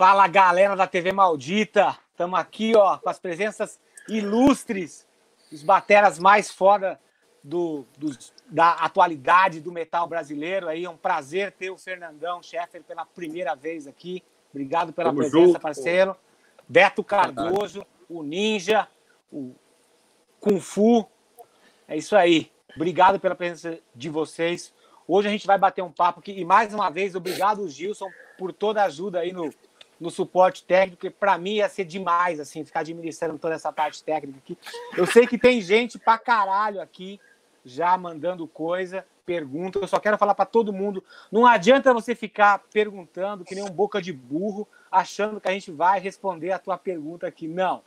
Fala galera da TV Maldita, estamos aqui ó com as presenças ilustres, os bateras mais foda do, dos, da atualidade do metal brasileiro. Aí é um prazer ter o Fernandão Scheffer pela primeira vez aqui. Obrigado pela Tamo presença, junto, parceiro. Beto Cardoso, o Ninja, o Kung Fu. É isso aí. Obrigado pela presença de vocês. Hoje a gente vai bater um papo aqui e mais uma vez obrigado Gilson por toda a ajuda aí no, no suporte técnico, que para mim ia ser demais assim ficar administrando toda essa parte técnica aqui. Eu sei que tem gente pra caralho aqui já mandando coisa, pergunta. Eu só quero falar para todo mundo, não adianta você ficar perguntando que nem um boca de burro, achando que a gente vai responder a tua pergunta aqui. Não.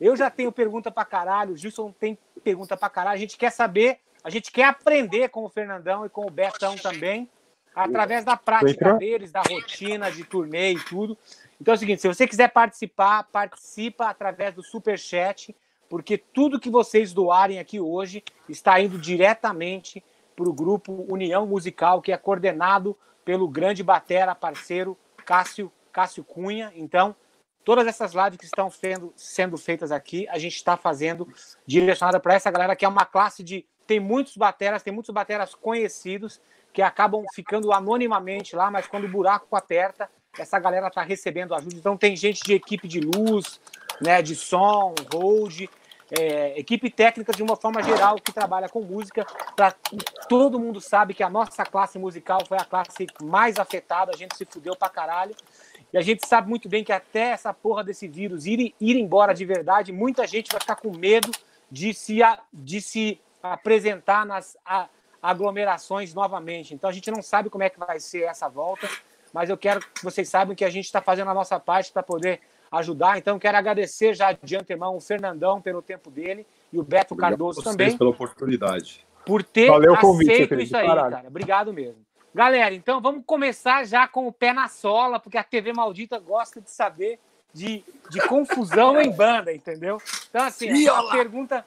Eu já tenho pergunta para caralho, o Gilson tem pergunta para caralho. A gente quer saber a gente quer aprender com o Fernandão e com o Betão também, através da prática deles, da rotina de turnê e tudo. Então é o seguinte, se você quiser participar, participa através do Super Chat, porque tudo que vocês doarem aqui hoje está indo diretamente para o grupo União Musical, que é coordenado pelo grande batera parceiro Cássio, Cássio Cunha. Então, todas essas lives que estão sendo, sendo feitas aqui, a gente está fazendo direcionada para essa galera que é uma classe de tem muitos bateras, tem muitos bateras conhecidos que acabam ficando anonimamente lá, mas quando o buraco aperta, essa galera tá recebendo ajuda. Então tem gente de equipe de luz, né, de som, hold, é, equipe técnica de uma forma geral que trabalha com música. Pra, todo mundo sabe que a nossa classe musical foi a classe mais afetada, a gente se fudeu pra caralho. E a gente sabe muito bem que até essa porra desse vírus ir, ir embora de verdade, muita gente vai ficar com medo de se, de se apresentar nas aglomerações novamente. Então a gente não sabe como é que vai ser essa volta, mas eu quero que vocês saibam que a gente está fazendo a nossa parte para poder ajudar. Então quero agradecer já de antemão o Fernandão pelo tempo dele e o Beto Obrigado Cardoso também pela oportunidade. Por ter Valeu aceito convite, isso aí, cara. Obrigado mesmo. Galera, então vamos começar já com o pé na sola, porque a TV Maldita gosta de saber de, de confusão em banda, entendeu? Então, assim, a pergunta,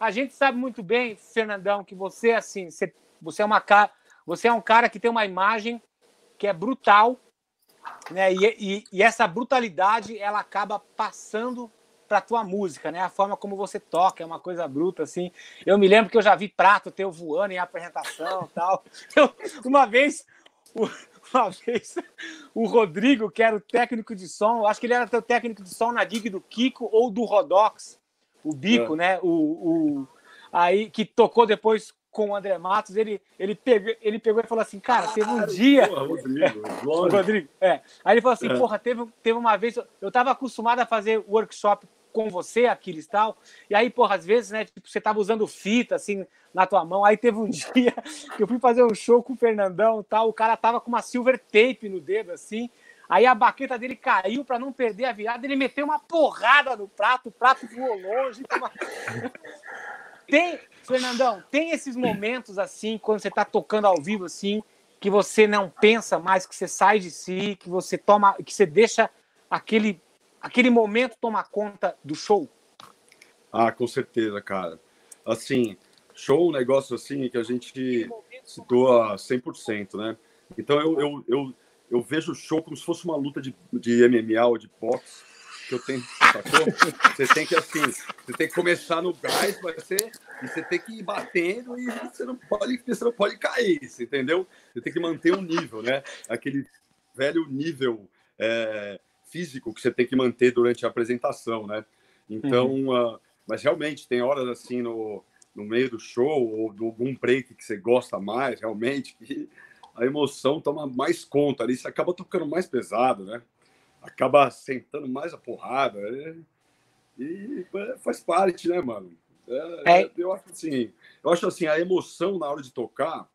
a gente sabe muito bem, Fernandão, que você assim, você, você é uma cara, você é um cara que tem uma imagem que é brutal, né? E, e, e essa brutalidade ela acaba passando para tua música, né? A forma como você toca é uma coisa bruta assim. Eu me lembro que eu já vi prato teu voando em apresentação, tal. Eu, uma vez uma vez o Rodrigo, que era o técnico de som, acho que ele era teu técnico de som na gig do Kiko ou do Rodox, o Bico, é. né? O, o, aí que tocou depois com o André Matos, ele, ele, pegou, ele pegou e falou assim, cara, teve um dia. Porra, Rodrigo, o Rodrigo, é. Aí ele falou assim, é. porra, teve, teve uma vez. Eu estava acostumado a fazer workshop com você, Aquiles tal. E aí, porra, às vezes, né, tipo, você tava usando fita assim na tua mão. Aí teve um dia que eu fui fazer um show com o Fernandão tal. O cara tava com uma silver tape no dedo, assim. Aí a baqueta dele caiu para não perder a virada, ele meteu uma porrada no prato, o prato voou longe. Tem, Fernandão, tem esses momentos assim, quando você está tocando ao vivo assim, que você não pensa mais, que você sai de si, que você toma, que você deixa aquele aquele momento tomar conta do show? Ah, com certeza, cara. Assim, show, um negócio assim que a gente doa 100%, né? Então eu, eu, eu, eu vejo o show como se fosse uma luta de, de MMA ou de boxe que eu tenho, sacou? Você tem que assim, você tem que começar no gás, vai ser, e você tem que ir batendo e você não pode, você não pode cair, entendeu? Você tem que manter um nível, né? Aquele velho nível é, físico que você tem que manter durante a apresentação, né? Então, uhum. uh, mas realmente tem horas assim no, no meio do show ou de algum break que você gosta mais, realmente, que a emoção toma mais conta ali, você acaba tocando mais pesado, né? Acaba sentando mais a porrada. É, e, e faz parte, né, mano? É, é. Eu acho assim, eu acho assim, a emoção na hora de tocar,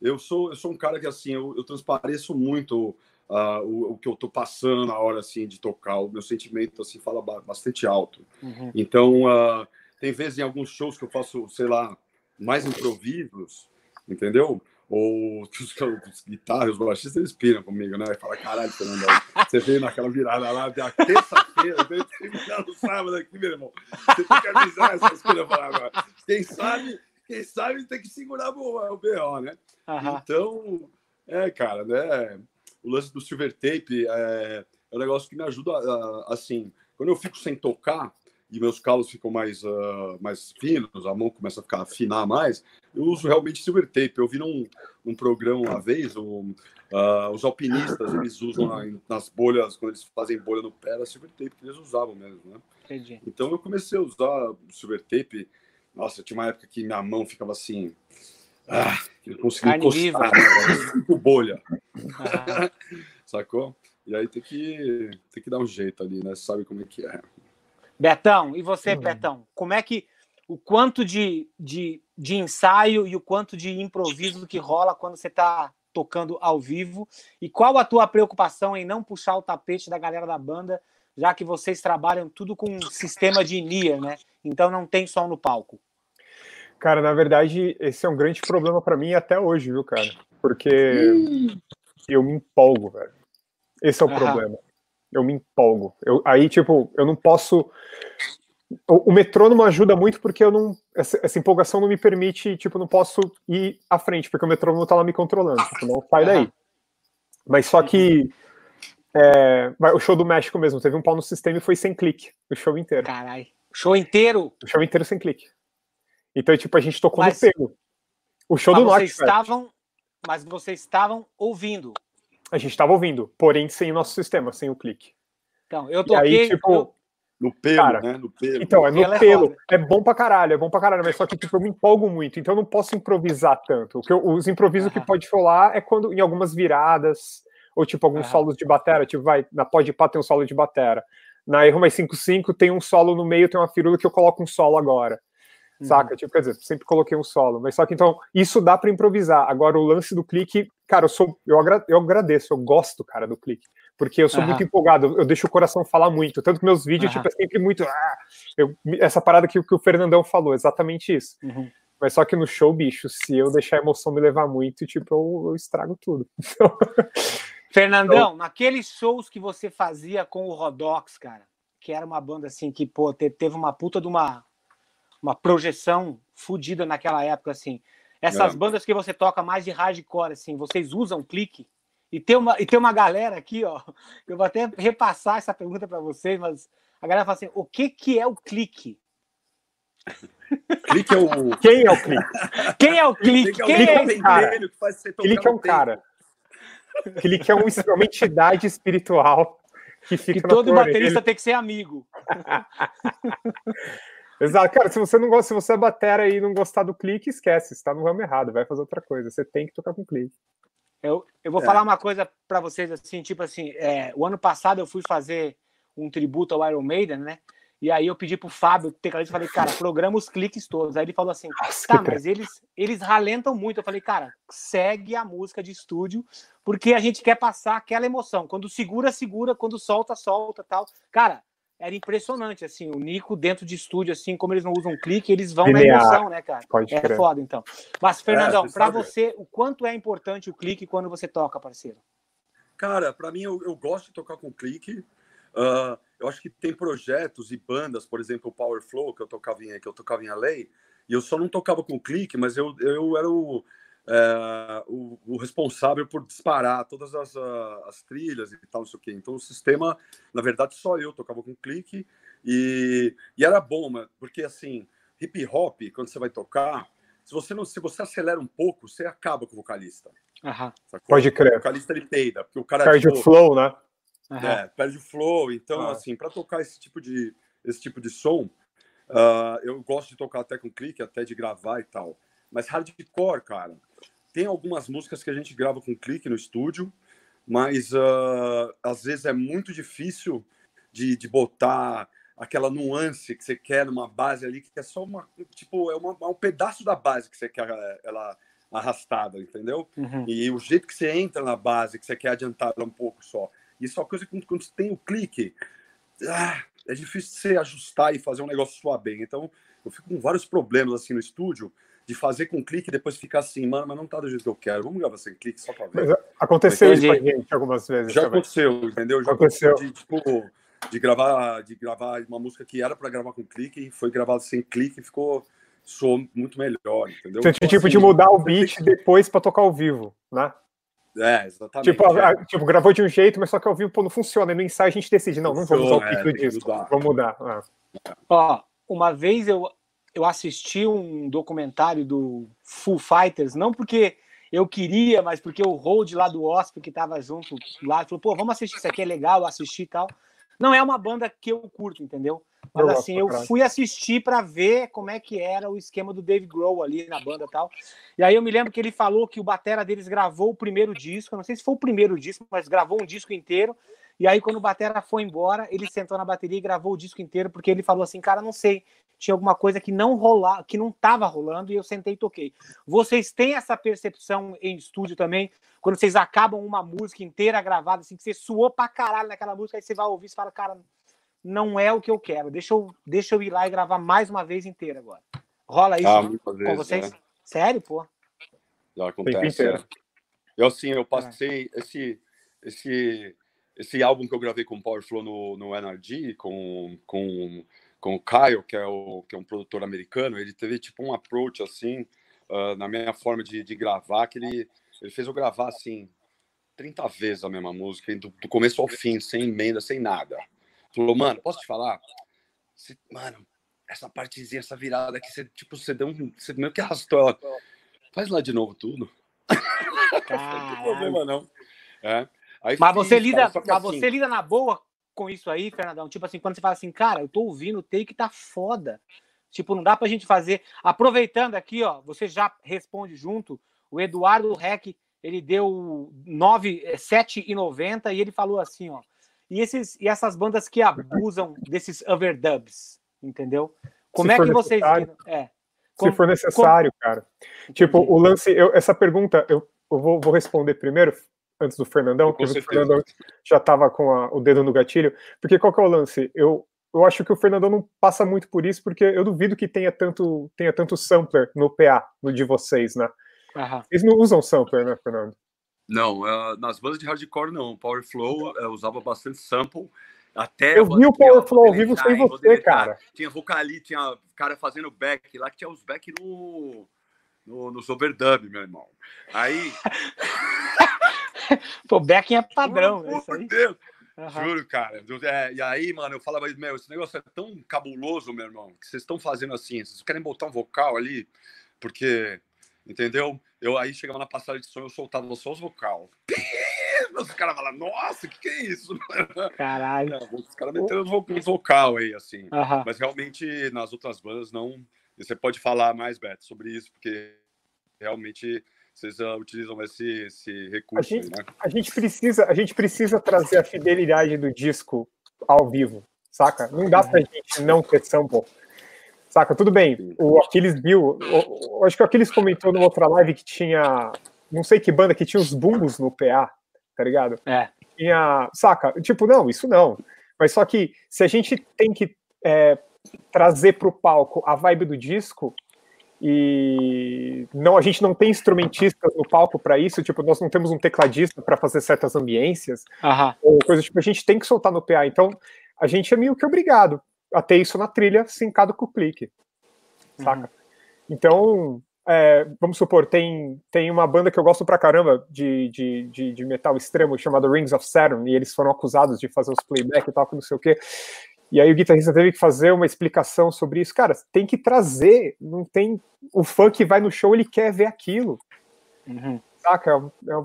eu sou, eu sou um cara que assim, eu, eu transpareço muito uh, o, o, que eu tô passando na hora assim de tocar, o meu sentimento assim fala bastante alto. Uhum. Então, uh, tem vezes em alguns shows que eu faço, sei lá, mais improvisos, entendeu? Ou os, os guitarras, os baixistas, eles piram comigo, né? E fala, caralho, Fernando, você veio naquela virada lá, da terça-feira, veio terminar no sábado aqui, meu irmão. Você tem que avisar essas coisas para agora. Quem sabe, quem sabe tem que segurar o, o BO, né? Uhum. Então, é, cara, né? O lance do silver tape, é, é um negócio que me ajuda, assim, quando eu fico sem tocar e meus calos ficam mais, uh, mais finos, a mão começa a ficar afinar mais, eu uso realmente silver tape. Eu vi num, num programa uma vez, um, uh, os alpinistas, eles usam na, nas bolhas, quando eles fazem bolha no pé, era silver tape que eles usavam mesmo, né? Entendi. Então eu comecei a usar silver tape. Nossa, tinha uma época que minha mão ficava assim, ah, eu consegui Carne encostar, né, bolha. Ah. Sacou? E aí tem que, tem que dar um jeito ali, né? Sabe como é que é. Betão, e você, uhum. Betão? Como é que o quanto de, de, de ensaio e o quanto de improviso que rola quando você está tocando ao vivo? E qual a tua preocupação em não puxar o tapete da galera da banda, já que vocês trabalham tudo com um sistema de NIR, né? Então não tem som no palco. Cara, na verdade, esse é um grande problema para mim até hoje, viu, cara? Porque hum. eu me empolgo, velho. Esse é o problema. Eu me empolgo. Eu, aí, tipo, eu não posso. O, o metrônomo ajuda muito porque eu não. Essa, essa, empolgação não me permite, tipo, não posso ir à frente, porque o metrônomo tá lá me controlando. Tipo, não sai daí. Mas só que. É, o show do México mesmo, teve um pau no sistema e foi sem clique, o show inteiro. Caralho. Show inteiro? O show inteiro sem clique. Então, tipo, a gente tocou mas, no pego. O show do Norte. Estavam, mas vocês estavam ouvindo. A gente estava ouvindo, porém sem o nosso sistema, sem o clique. Então, eu toquei. Aí, tipo, eu... No pelo, cara, né? No pelo. Então, é no pelo. É pelo. É, é, bom pra caralho, é bom pra caralho, mas só que tipo, eu me empolgo muito, então eu não posso improvisar tanto. O que eu, os improvisos que pode rolar é quando em algumas viradas, ou tipo alguns solos de batera, tipo, vai, na Pode Pá tem um solo de batera. Na Erro Mais 55 tem um solo no meio, tem uma firula que eu coloco um solo agora. Uhum. Saca? Tipo, quer dizer, sempre coloquei um solo. Mas só que então, isso dá para improvisar. Agora, o lance do clique, cara, eu sou. Eu, agra, eu agradeço, eu gosto, cara, do clique. Porque eu sou uhum. muito empolgado, eu deixo o coração falar muito. Tanto que meus vídeos, uhum. tipo, é sempre muito. Ah, eu, essa parada que, que o Fernandão falou, exatamente isso. Uhum. Mas só que no show, bicho, se eu deixar a emoção me levar muito, tipo, eu, eu estrago tudo. Então... Fernandão, então... naqueles shows que você fazia com o Rodox, cara, que era uma banda assim que, pô, teve uma puta de uma uma projeção fodida naquela época, assim. Essas é. bandas que você toca mais de hardcore, assim, vocês usam clique? E tem uma, e tem uma galera aqui, ó, eu vou até repassar essa pergunta para vocês, mas a galera fala assim: o que, que é o clique? Clique é o. Quem é o clique? Quem é o clique? Quem é, é esse cara? Clique é um cara. Clique é uma entidade espiritual que fica que todo baterista tem que ser amigo. Exato, cara, se você não gosta, se você é batera e não gostar do clique, esquece, está no ramo errado, vai fazer outra coisa. Você tem que tocar com clique. Eu, eu vou é. falar uma coisa para vocês assim, tipo assim, é, o ano passado eu fui fazer um tributo ao Iron Maiden, né? E aí eu pedi pro Fábio, tecladista, falei, cara, programa os cliques todos. Aí ele falou assim, Nossa, tá, mas eles, eles ralentam muito. Eu falei, cara, segue a música de estúdio, porque a gente quer passar aquela emoção. Quando segura, segura, quando solta, solta, tal. Cara, era impressionante, assim, o Nico dentro de estúdio, assim, como eles não usam clique, eles vão Linear. na emoção, né, cara? Pode é foda, então. Mas, Fernandão, é, para você, o quanto é importante o clique quando você toca, parceiro? Cara, para mim, eu, eu, gosto de tocar com clique. Uh, eu acho que tem projetos e bandas, por exemplo, o Power Flow, que eu tocava em, que eu tocava em LA, e eu só não tocava com clique, mas eu, eu era o é, o, o, responsável por disparar todas as, as, trilhas e tal, não sei o quê. Então o sistema, na verdade, só eu tocava com clique e, e era bom, porque assim, hip hop, quando você vai tocar, se você não, se você acelera um pouco, você acaba com o vocalista. Uhum. Pode crer. O vocalista ele peida, porque o cara perde tipo, o flow, né? É, perde o flow. Então, uhum. assim, para tocar esse tipo de esse tipo de som, uh, eu gosto de tocar até com clique, até de gravar e tal. Mas hardcore, cara, tem algumas músicas que a gente grava com clique no estúdio, mas uh, às vezes é muito difícil de, de botar aquela nuance que você quer numa base ali, que é só uma, tipo, é, uma, é um pedaço da base que você quer ela arrastada, entendeu? Uhum. E o jeito que você entra na base, que você quer adiantar ela um pouco só. Isso é uma coisa que quando você tem o clique, ah, é difícil você ajustar e fazer um negócio soar bem. Então, eu fico com vários problemas assim no estúdio, de fazer com clique e depois ficar assim, mano, mas não tá do jeito que eu quero. Vamos gravar sem clique só pra ver. Mas aconteceu isso com a gente algumas vezes. Já também. aconteceu, entendeu? Já aconteceu. De, tipo, de gravar, de gravar uma música que era para gravar com clique e foi gravado sem clique e ficou soou muito melhor, entendeu? Você então, tipo assim, de mudar o beat depois para tocar ao vivo, né? É, exatamente. Tipo, é. a- tipo, gravou de um jeito, mas só que ao vivo pô, não funciona. E no ensaio a gente decide, não, não vamos usar o pico é, do tem que disco, mudar. vamos mudar. Ah. Ó, uma vez eu, eu assisti um documentário do Foo Fighters, não porque eu queria, mas porque o Hold lá do Osp que tava junto lá, falou, pô, vamos assistir, isso aqui é legal, eu assisti e tal. Não é uma banda que eu curto, entendeu? Mas Eu assim, eu fui assistir para ver como é que era o esquema do Dave Grohl ali na banda e tal. E aí eu me lembro que ele falou que o batera deles gravou o primeiro disco, eu não sei se foi o primeiro disco, mas gravou um disco inteiro. E aí quando o batera foi embora, ele sentou na bateria e gravou o disco inteiro porque ele falou assim, cara, não sei, tinha alguma coisa que não rolar, que não tava rolando e eu sentei e toquei. Vocês têm essa percepção em estúdio também? Quando vocês acabam uma música inteira gravada, assim, que você suou pra caralho naquela música, aí você vai ouvir e fala, cara, não é o que eu quero. Deixa eu, deixa eu ir lá e gravar mais uma vez inteira agora. Rola isso Ah, com vezes, vocês? né? Sério, pô? Já acontece. é. Eu assim, eu passei esse esse esse álbum que eu gravei com o Power Flow no, no NRG com, com, com o Kyle, que é o que é um produtor americano, ele teve tipo um approach assim ah, na minha forma de, de gravar que ele ele fez eu gravar assim 30 vezes a mesma música, do, do começo ao fim, sem emenda, sem nada. Falou, mano, posso te falar? Você- mano, essa partezinha, essa virada aqui, você, tipo, você deu um. Você meio que arrastou ela. Faz lá de novo tudo. Não tem problema, não. É. Aí Mas fiz, você cara, lida, que mas assim, você lida na boa com isso aí, Fernandão? Tipo assim, quando você fala assim, cara, eu tô ouvindo o take tá foda. Tipo, não dá pra gente fazer. Aproveitando aqui, ó, você já responde junto. O Eduardo Reck, ele deu 9, eh, 7,90 e ele falou assim, ó. E, esses, e essas bandas que abusam desses overdubs, entendeu? Como Se é que vocês? É. Se Como- for necessário, cara. Tipo, Entendi. o lance, eu- essa pergunta, eu, eu vou, vou responder primeiro, antes do Fernandão, porque o. Fernandão já tava com a- o dedo no gatilho. Porque qual que é o lance? Eu, eu acho que o Fernandão não passa muito por isso, porque eu duvido que tenha tanto, tenha tanto sampler no PA, no de vocês, né? Aham. Eles não usam sampler, né, Fernando? Não, eh, nas bandas de hardcore não. Power Flow eh, usava bastante sample. Até Eu vi o Power Flow ao vivo sem você, deletar. cara. Tinha vocali, tinha cara fazendo back lá, que tinha os back no, no, nos overdub, meu irmão. Aí. Pô, Becking é padrão, né? Por. Deus, Aham. Juro, cara. É, e aí, mano, eu falava, meu, esse negócio é tão cabuloso, meu irmão, que vocês estão fazendo assim. Vocês querem botar um vocal ali, porque, entendeu? Eu aí chegava na passagem de som, eu soltava só os vocal. Os caras falavam, nossa, o que, que é isso? Caralho. Os caras vo- uns vocal aí, assim. Aham. Mas realmente, nas outras bandas, não. e Você pode falar mais, Beto, sobre isso, porque realmente vocês ah, utilizam esse, esse recurso A aí, gente- né? A gente precisa, a gente precisa trazer a fidelidade do disco ao vivo, saca? Não dá pra gente não ter sample. Saca? Tudo bem. O Aquiles viu, o- o- acho que o Aquiles comentou numa outra live que tinha, não sei que banda que tinha os bumbos no PA, tá ligado? É. Tinha, saca? Tipo, não, isso não. Mas só que se a gente tem que é, trazer pro palco a vibe do disco e não a gente não tem instrumentistas no palco para isso, tipo, nós não temos um tecladista para fazer certas ambiências Aham. ou coisa tipo, a gente tem que soltar no PA. Então, a gente é meio que obrigado a ter isso na trilha sincado com o clique. Saca? Então, é, vamos supor, tem, tem uma banda que eu gosto pra caramba de, de, de, de metal extremo chamada Rings of Saturn, e eles foram acusados de fazer os playback e tal, que não sei o quê. E aí o guitarrista teve que fazer uma explicação sobre isso. Cara, tem que trazer, não tem. O fã que vai no show, ele quer ver aquilo, Uhum. saca? É é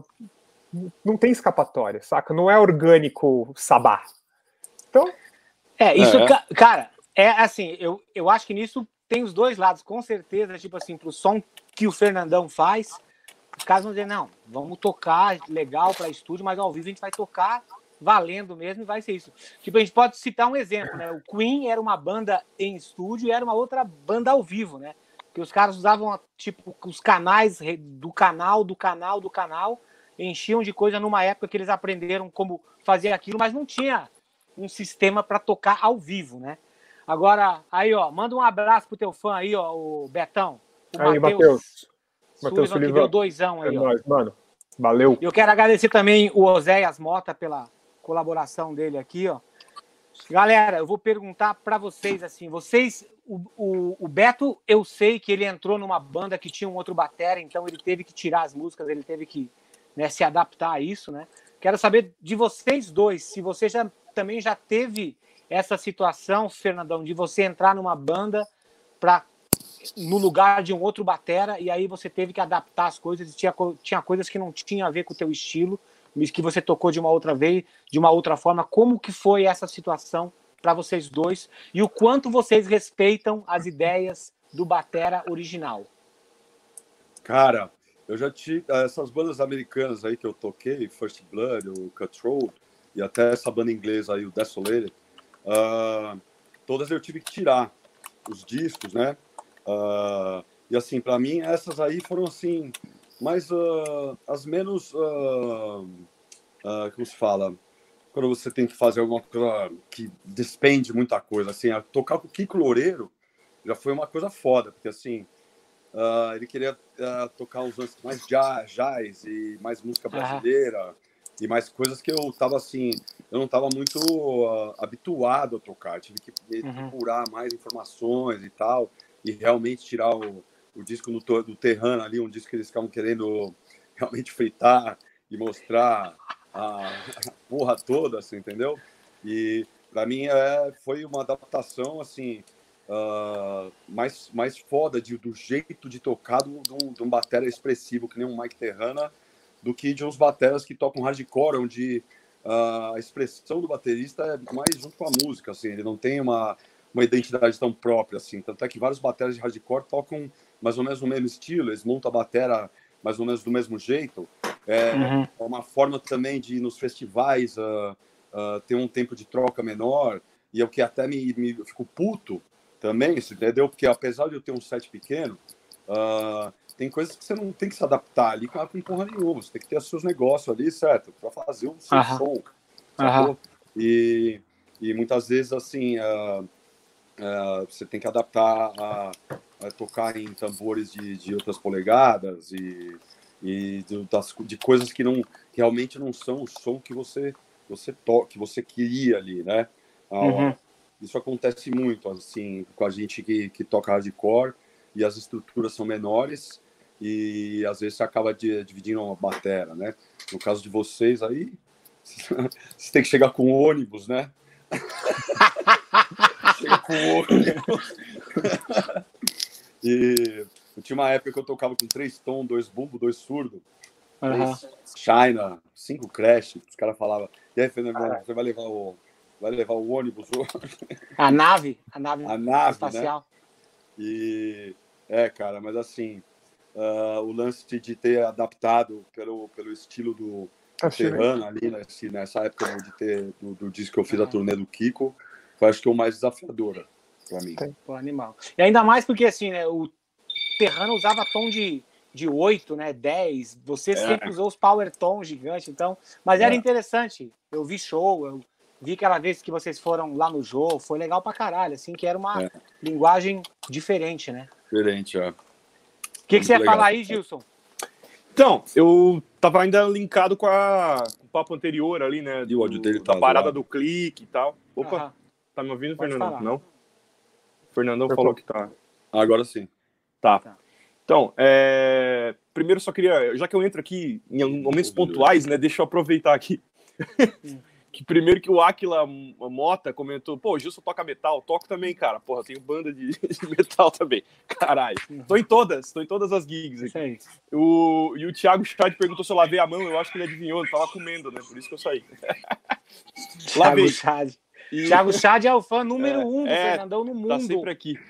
não tem escapatória, saca? Não é orgânico sabá. Então, É, isso, É. ca- cara, é assim, eu, eu acho que nisso tem os dois lados, com certeza, tipo assim, pro som que o Fernandão faz, os caras vão dizer, não, vamos tocar legal para estúdio, mas ao vivo a gente vai tocar valendo mesmo e vai ser isso. Tipo, a gente pode citar um exemplo, né? O Queen era uma banda em estúdio e era uma outra banda ao vivo, né? Que os caras usavam, tipo, os canais do canal, do canal, do canal, enchiam de coisa numa época que eles aprenderam como fazer aquilo, mas não tinha um sistema para tocar ao vivo, né? Agora, aí, ó, manda um abraço pro teu fã aí, ó, o Betão. O aí, Matheus Matheus. Sullivan, que deu doisão É aí, ó. nóis, mano. Valeu. Eu quero agradecer também o Oséias Mota pela colaboração dele aqui, ó. Galera, eu vou perguntar para vocês assim, vocês, o, o, o Beto, eu sei que ele entrou numa banda que tinha um outro batera, então ele teve que tirar as músicas, ele teve que né, se adaptar a isso, né? Quero saber de vocês dois, se você já também já teve essa situação, Fernandão, de você entrar numa banda para no lugar de um outro batera e aí você teve que adaptar as coisas tinha, tinha coisas que não tinham a ver com o teu estilo, que você tocou de uma outra vez, de uma outra forma. Como que foi essa situação para vocês dois e o quanto vocês respeitam as ideias do batera original? Cara, eu já tive essas bandas americanas aí que eu toquei, First Blood, o Cutthroat e até essa banda inglesa aí, o Desolated, uh, todas eu tive que tirar os discos, né? Uh, e assim, para mim, essas aí foram assim, mais uh, as menos. Uh, como se fala? Quando você tem que fazer alguma coisa que despende muita coisa. Assim, tocar com o Kiko Loureiro já foi uma coisa foda, porque assim. ele queria tocar uns lances mais jazz, jazz e mais música brasileira e mais coisas que eu tava assim, eu não tava muito uh, habituado a tocar, tive que uhum. procurar mais informações e tal e realmente tirar o, o disco no, do Terrano ali, um disco que eles ficavam querendo realmente fritar e mostrar a, a porra toda, assim, entendeu? E para mim é, foi uma adaptação assim uh, mais, mais foda de, do jeito de tocar de um, de um batera expressivo que nem um Mike Terrana do que de uns bateras que tocam hardcore, onde uh, a expressão do baterista é mais junto com a música, assim, ele não tem uma uma identidade tão própria, assim. Tanto é que vários bateras de hardcore tocam mais ou menos no mesmo estilo, eles montam a batera mais ou menos do mesmo jeito. É, uhum. é uma forma também de, nos festivais, uh, uh, ter um tempo de troca menor, e é o que até me, me fico puto também, entendeu? Porque apesar de eu ter um set pequeno, uh, tem coisas que você não tem que se adaptar ali com, porra nenhuma. Você tem que ter os seus negócios ali, certo? Para fazer o seu uhum. som. Uhum. E, e muitas vezes, assim, você tem que adaptar a, a, tocar em tambores de, de outras polegadas e, e de, das, de coisas que não realmente não são o som que você você to, que você queria ali, né? uhum. Isso acontece muito assim com a gente que, que toca hardcore e as estruturas são menores e às vezes você acaba de, dividindo uma batera, né? No caso de vocês aí, você tem que chegar com ônibus, né? Chega com o e eu tinha uma época que eu tocava com três tons, dois bumbo, dois surdo, uhum. China, cinco crash. Os caras falavam, e aí, Fernando, ah. você vai levar o, vai levar o ônibus A nave, a nave, a nave espacial. Né? E é, cara, mas assim, uh, o lance de ter adaptado pelo, pelo estilo do Serrano ali, nesse, nessa época de ter, do, do disco que eu fiz a turnê do Kiko, eu acho que é o mais desafiadora mim. Pô, animal. E ainda mais porque assim, né, o Terrano usava tom de, de 8, né, 10. Você é. sempre usou os power tom gigante, então, mas era é. interessante. Eu vi show, eu vi aquela vez que vocês foram lá no jogo, foi legal pra caralho, assim, que era uma é. linguagem diferente, né? Diferente, ó. O que, que você ia falar aí, Gilson? Então, eu tava ainda linkado com, a, com o papo anterior ali, né? Do, o áudio dele tá da parada lá. do clique e tal. Opa, Tá me ouvindo, Pode Fernando? Falar. Não? O Fernandão falou que tá. Agora sim. Tá. tá. Então, é... primeiro só queria, já que eu entro aqui em momentos pontuais, né, deixa eu aproveitar aqui. que primeiro que o Aquila Mota comentou, pô, Gilson toca metal, toco também, cara. Porra, tenho banda de, de metal também. Caralho. Tô em todas, tô em todas as gigs aqui. O, e o Thiago Chad perguntou se eu lavei a mão, eu acho que ele adivinhou, ele tava comendo, né? Por isso que eu saí. Lavei. Chad. E... Thiago Chad é o fã número é, um do é, Fernandão no tá mundo. Tá sempre aqui.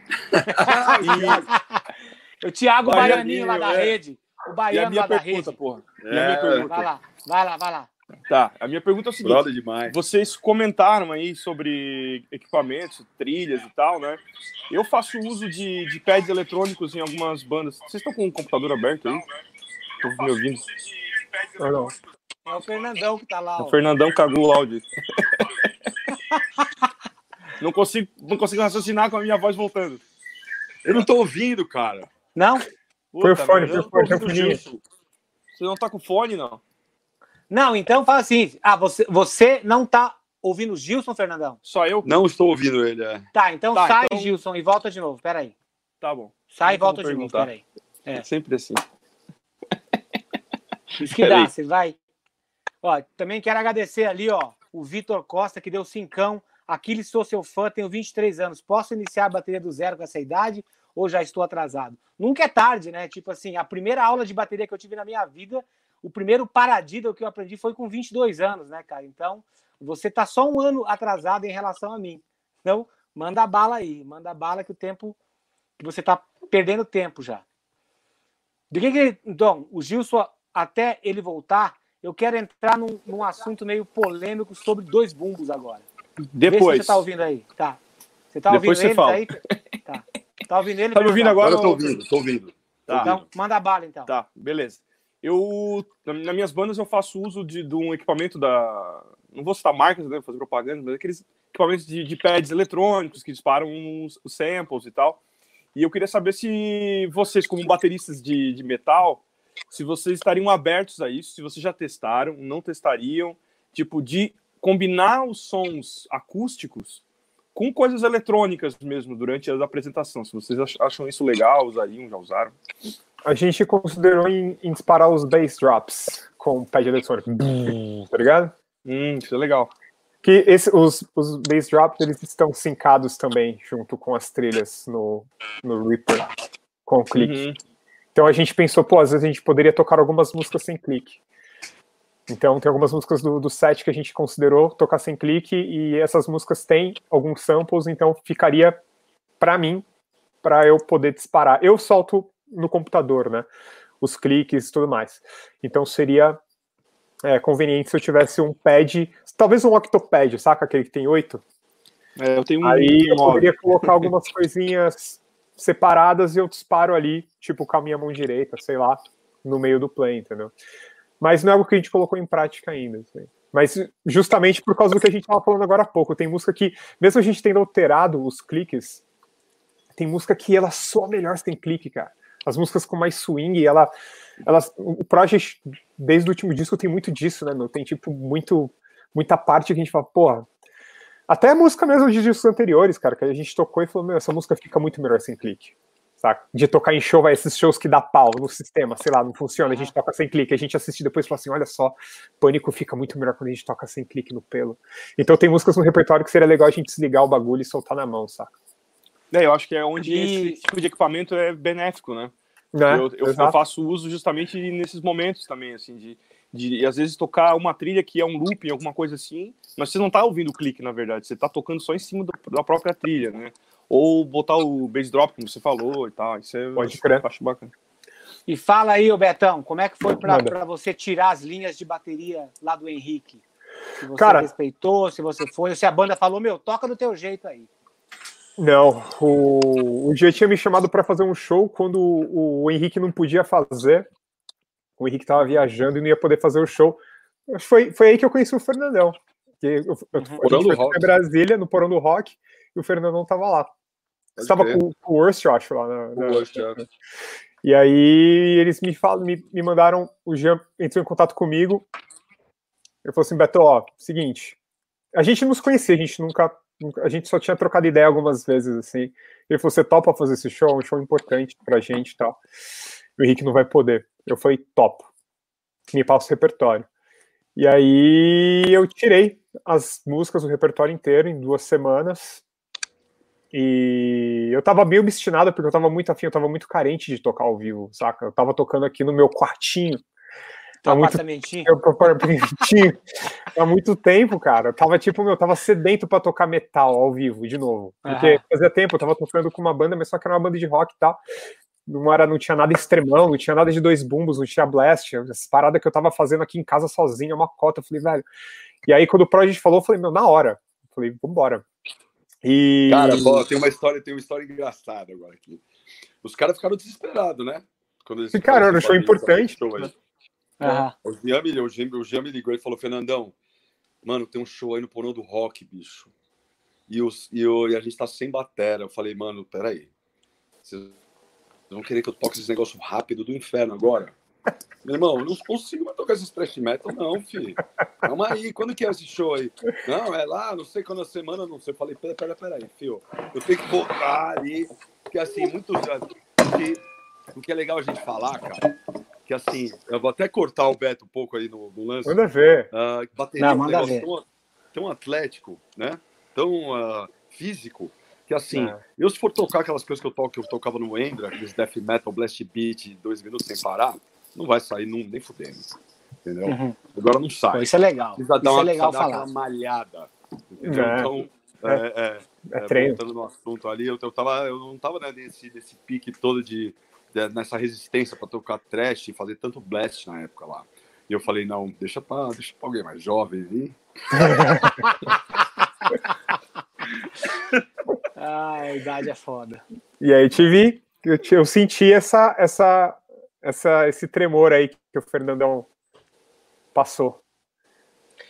e... O Thiago Baianinho lá da é. rede. O Baiano lá pergunta, da rede. Porra. É, minha pergunta. Vai lá, vai lá, vai lá. Tá, a minha pergunta é o seguinte: demais. vocês comentaram aí sobre equipamentos, trilhas e tal, né? Eu faço uso de, de pads eletrônicos em algumas bandas. Vocês estão com o computador aberto aí? Estão me ouvindo? Não, não. É o Fernandão que tá lá. Ó. O Fernandão cagou o áudio. não, consigo, não consigo raciocinar com a minha voz voltando. Eu não tô ouvindo, cara. Não? Por fone, por fone. Você não tá com fone, não? Não, então fala assim. Ah, você, você não tá ouvindo o Gilson, Fernandão? Só eu? Não estou ouvindo ele, é. Tá, então tá, sai, então... Gilson, e volta de novo. Pera aí. Tá bom. Sai e volta de novo, pera aí. É. é sempre assim. Isso que dá, você vai. Ó, também quero agradecer ali, ó, o Vitor Costa, que deu cincão. Aquiles, sou seu fã, tenho 23 anos. Posso iniciar a bateria do zero com essa idade ou já estou atrasado? Nunca é tarde, né? Tipo assim, a primeira aula de bateria que eu tive na minha vida, o primeiro paradido que eu aprendi foi com 22 anos, né, cara? Então, você tá só um ano atrasado em relação a mim. Então, manda bala aí, manda bala que o tempo que você tá perdendo tempo já. De que, que então, o Gilson até ele voltar, eu quero entrar num, num assunto meio polêmico sobre dois bumbos agora. Depois. você tá ouvindo aí. Tá. Você tá Depois ouvindo você fala. Aí? Tá. Tá ouvindo ele? Tá me ouvindo Agora agora? eu tô ou- ouvindo, tô ouvindo. Tá. Então, manda bala então. Tá, beleza. Eu, na- nas minhas bandas, eu faço uso de, de um equipamento da. Não vou citar marcas, né? Fazer propaganda, mas aqueles equipamentos de, de pads eletrônicos que disparam os, os samples e tal. E eu queria saber se vocês, como bateristas de, de metal, se vocês estariam abertos a isso, se vocês já testaram, não testariam, tipo, de combinar os sons acústicos com coisas eletrônicas mesmo durante a apresentação. Se vocês ach- acham isso legal, usariam, já usaram. A gente considerou em, em disparar os bass drops com pad eletrônico. tá ligado? Hum, isso é legal. Que esse, os, os bass drops eles estão sincados também junto com as trilhas no, no Reaper com o clique. Uhum. Então a gente pensou, pô, às vezes a gente poderia tocar algumas músicas sem clique. Então tem algumas músicas do, do set que a gente considerou tocar sem clique e essas músicas têm alguns samples, então ficaria para mim para eu poder disparar. Eu solto no computador, né? Os cliques e tudo mais. Então seria é, conveniente se eu tivesse um pad, talvez um octopad, saca aquele que tem oito? É, eu tenho um Aí eu poderia colocar algumas coisinhas separadas e eu disparo ali, tipo com a minha mão direita, sei lá, no meio do play, entendeu? Mas não é algo que a gente colocou em prática ainda. assim. Mas justamente por causa do que a gente estava falando agora há pouco, tem música que, mesmo a gente tendo alterado os cliques, tem música que ela soa melhor sem clique, cara. As músicas com mais swing, ela, elas, o Project, desde o último disco, tem muito disso, né, meu? Tem, tipo, muito, muita parte que a gente fala, porra, até a música mesmo de discos anteriores, cara, que a gente tocou e falou, meu, essa música fica muito melhor sem clique. Saca? De tocar em show, vai, esses shows que dá pau no sistema, sei lá, não funciona, a gente toca sem clique, a gente assiste depois e fala assim, olha só, Pânico fica muito melhor quando a gente toca sem clique no pelo. Então tem músicas no repertório que seria legal a gente desligar o bagulho e soltar na mão, saca? É, eu acho que é onde E- esse tipo de equipamento é benéfico, né? Né? Eu, eu- eu faço uso justamente nesses momentos também, assim, de, de às vezes tocar uma trilha que é um looping, alguma coisa assim, mas você não tá ouvindo o clique, na verdade, você tá tocando só em cima do- da própria trilha, né? Ou botar o bass drop, como você falou e tal, isso é, Pode acho, crer. acho bacana. E fala aí, ô Betão, como é que foi para você tirar as linhas de bateria lá do Henrique? Se você Cara- respeitou, se você foi, ou se a banda falou, meu, toca do teu jeito aí. Não, o, o G tinha me chamado para fazer um show quando o, o Henrique não podia fazer. O Henrique tava viajando e não ia poder fazer o show. Foi, foi aí que eu conheci o Fernandão. Que eu, eu, a gente Porão do foi Rock. em Brasília, no Porão do Rock, e o Fernandão tava lá. Estava com, com o Worst, eu acho, lá na, O na- Worst, é. E aí eles me falam, me, me mandaram, o Jean entrou em contato comigo. Ele falou assim, Beto, ó, seguinte, a gente não se conhecia, a gente nunca, nunca- a gente só tinha trocado ideia algumas vezes, assim. Ele falou, você topa fazer esse show? É um show importante pra gente e tal. O Henrique não vai poder. Eu falei, topo. Me passa o repertório. E aí eu tirei as músicas do repertório inteiro em duas semanas. E eu tava meio obstinado porque eu tava muito afim, eu tava muito carente de tocar ao vivo, saca? Eu tava tocando aqui no meu quartinho. Teu Há muito apartamentinho. eu apartamentinho há muito tempo, cara. Eu tava tipo, meu, eu tava sedento pra tocar metal ao vivo de novo. Porque fazia tempo, eu tava tocando com uma banda, mas só que era uma banda de rock e tal. Não, era, não tinha nada extremão, não tinha nada de dois bumbos, não tinha blast. Essa parada que eu tava fazendo aqui em casa sozinho, uma cota. Eu falei, velho. E aí, quando o Project falou, eu falei, meu, na hora. Eu falei, vambora. E. Cara, pô, tem uma história, tem uma história engraçada agora aqui. Os caras ficaram desesperados, né? Quando eles Cara, era um show ficaram importante. show aí. Aham. O Jean, me, o, Jean, o Jean me ligou e falou: Fernandão, mano, tem um show aí no Porão do Rock, bicho. E, os, e, o, e a gente tá sem batera. Eu falei, mano, peraí. Vocês vão querer que eu toque esse negócio rápido do inferno agora? Meu irmão, eu não consigo mais tocar esses thrash metal, não, filho. Calma aí, quando que é esse show aí? Não, é lá, não sei quando a semana, não sei. Eu falei, pera, pera, pera aí, filho. Eu tenho que voltar ali. Porque assim, muitos. O que, o que é legal a gente falar, cara, que assim, eu vou até cortar o Beto um pouco aí no, no lance. Manda ver. Uh, bateria Não, é um manda negócio ver. tão, tão atlético, né? Tão uh, físico, que assim, É. eu se for tocar aquelas coisas que eu toco, que eu tocava no Embra, aqueles death metal, blast beat, dois minutos sem parar, não vai sair num, nem fudendo. Entendeu? Uhum. Agora não Pô, sai. isso é legal. Precisa Isso dar, uma, é legal falar. aquela malhada. Entendeu? É. Então, é, é, É é, treino. voltando no assunto ali, eu, eu, tava, eu não tava né, nesse, nesse pique todo de, de- nessa resistência para tocar trash e fazer tanto blast na época lá. E eu falei, não, deixa pra, deixa pra alguém mais jovem aí. Ah, a idade é foda. E aí tive, eu, ti- eu senti essa, essa, essa, esse tremor aí que o Fernandão passou.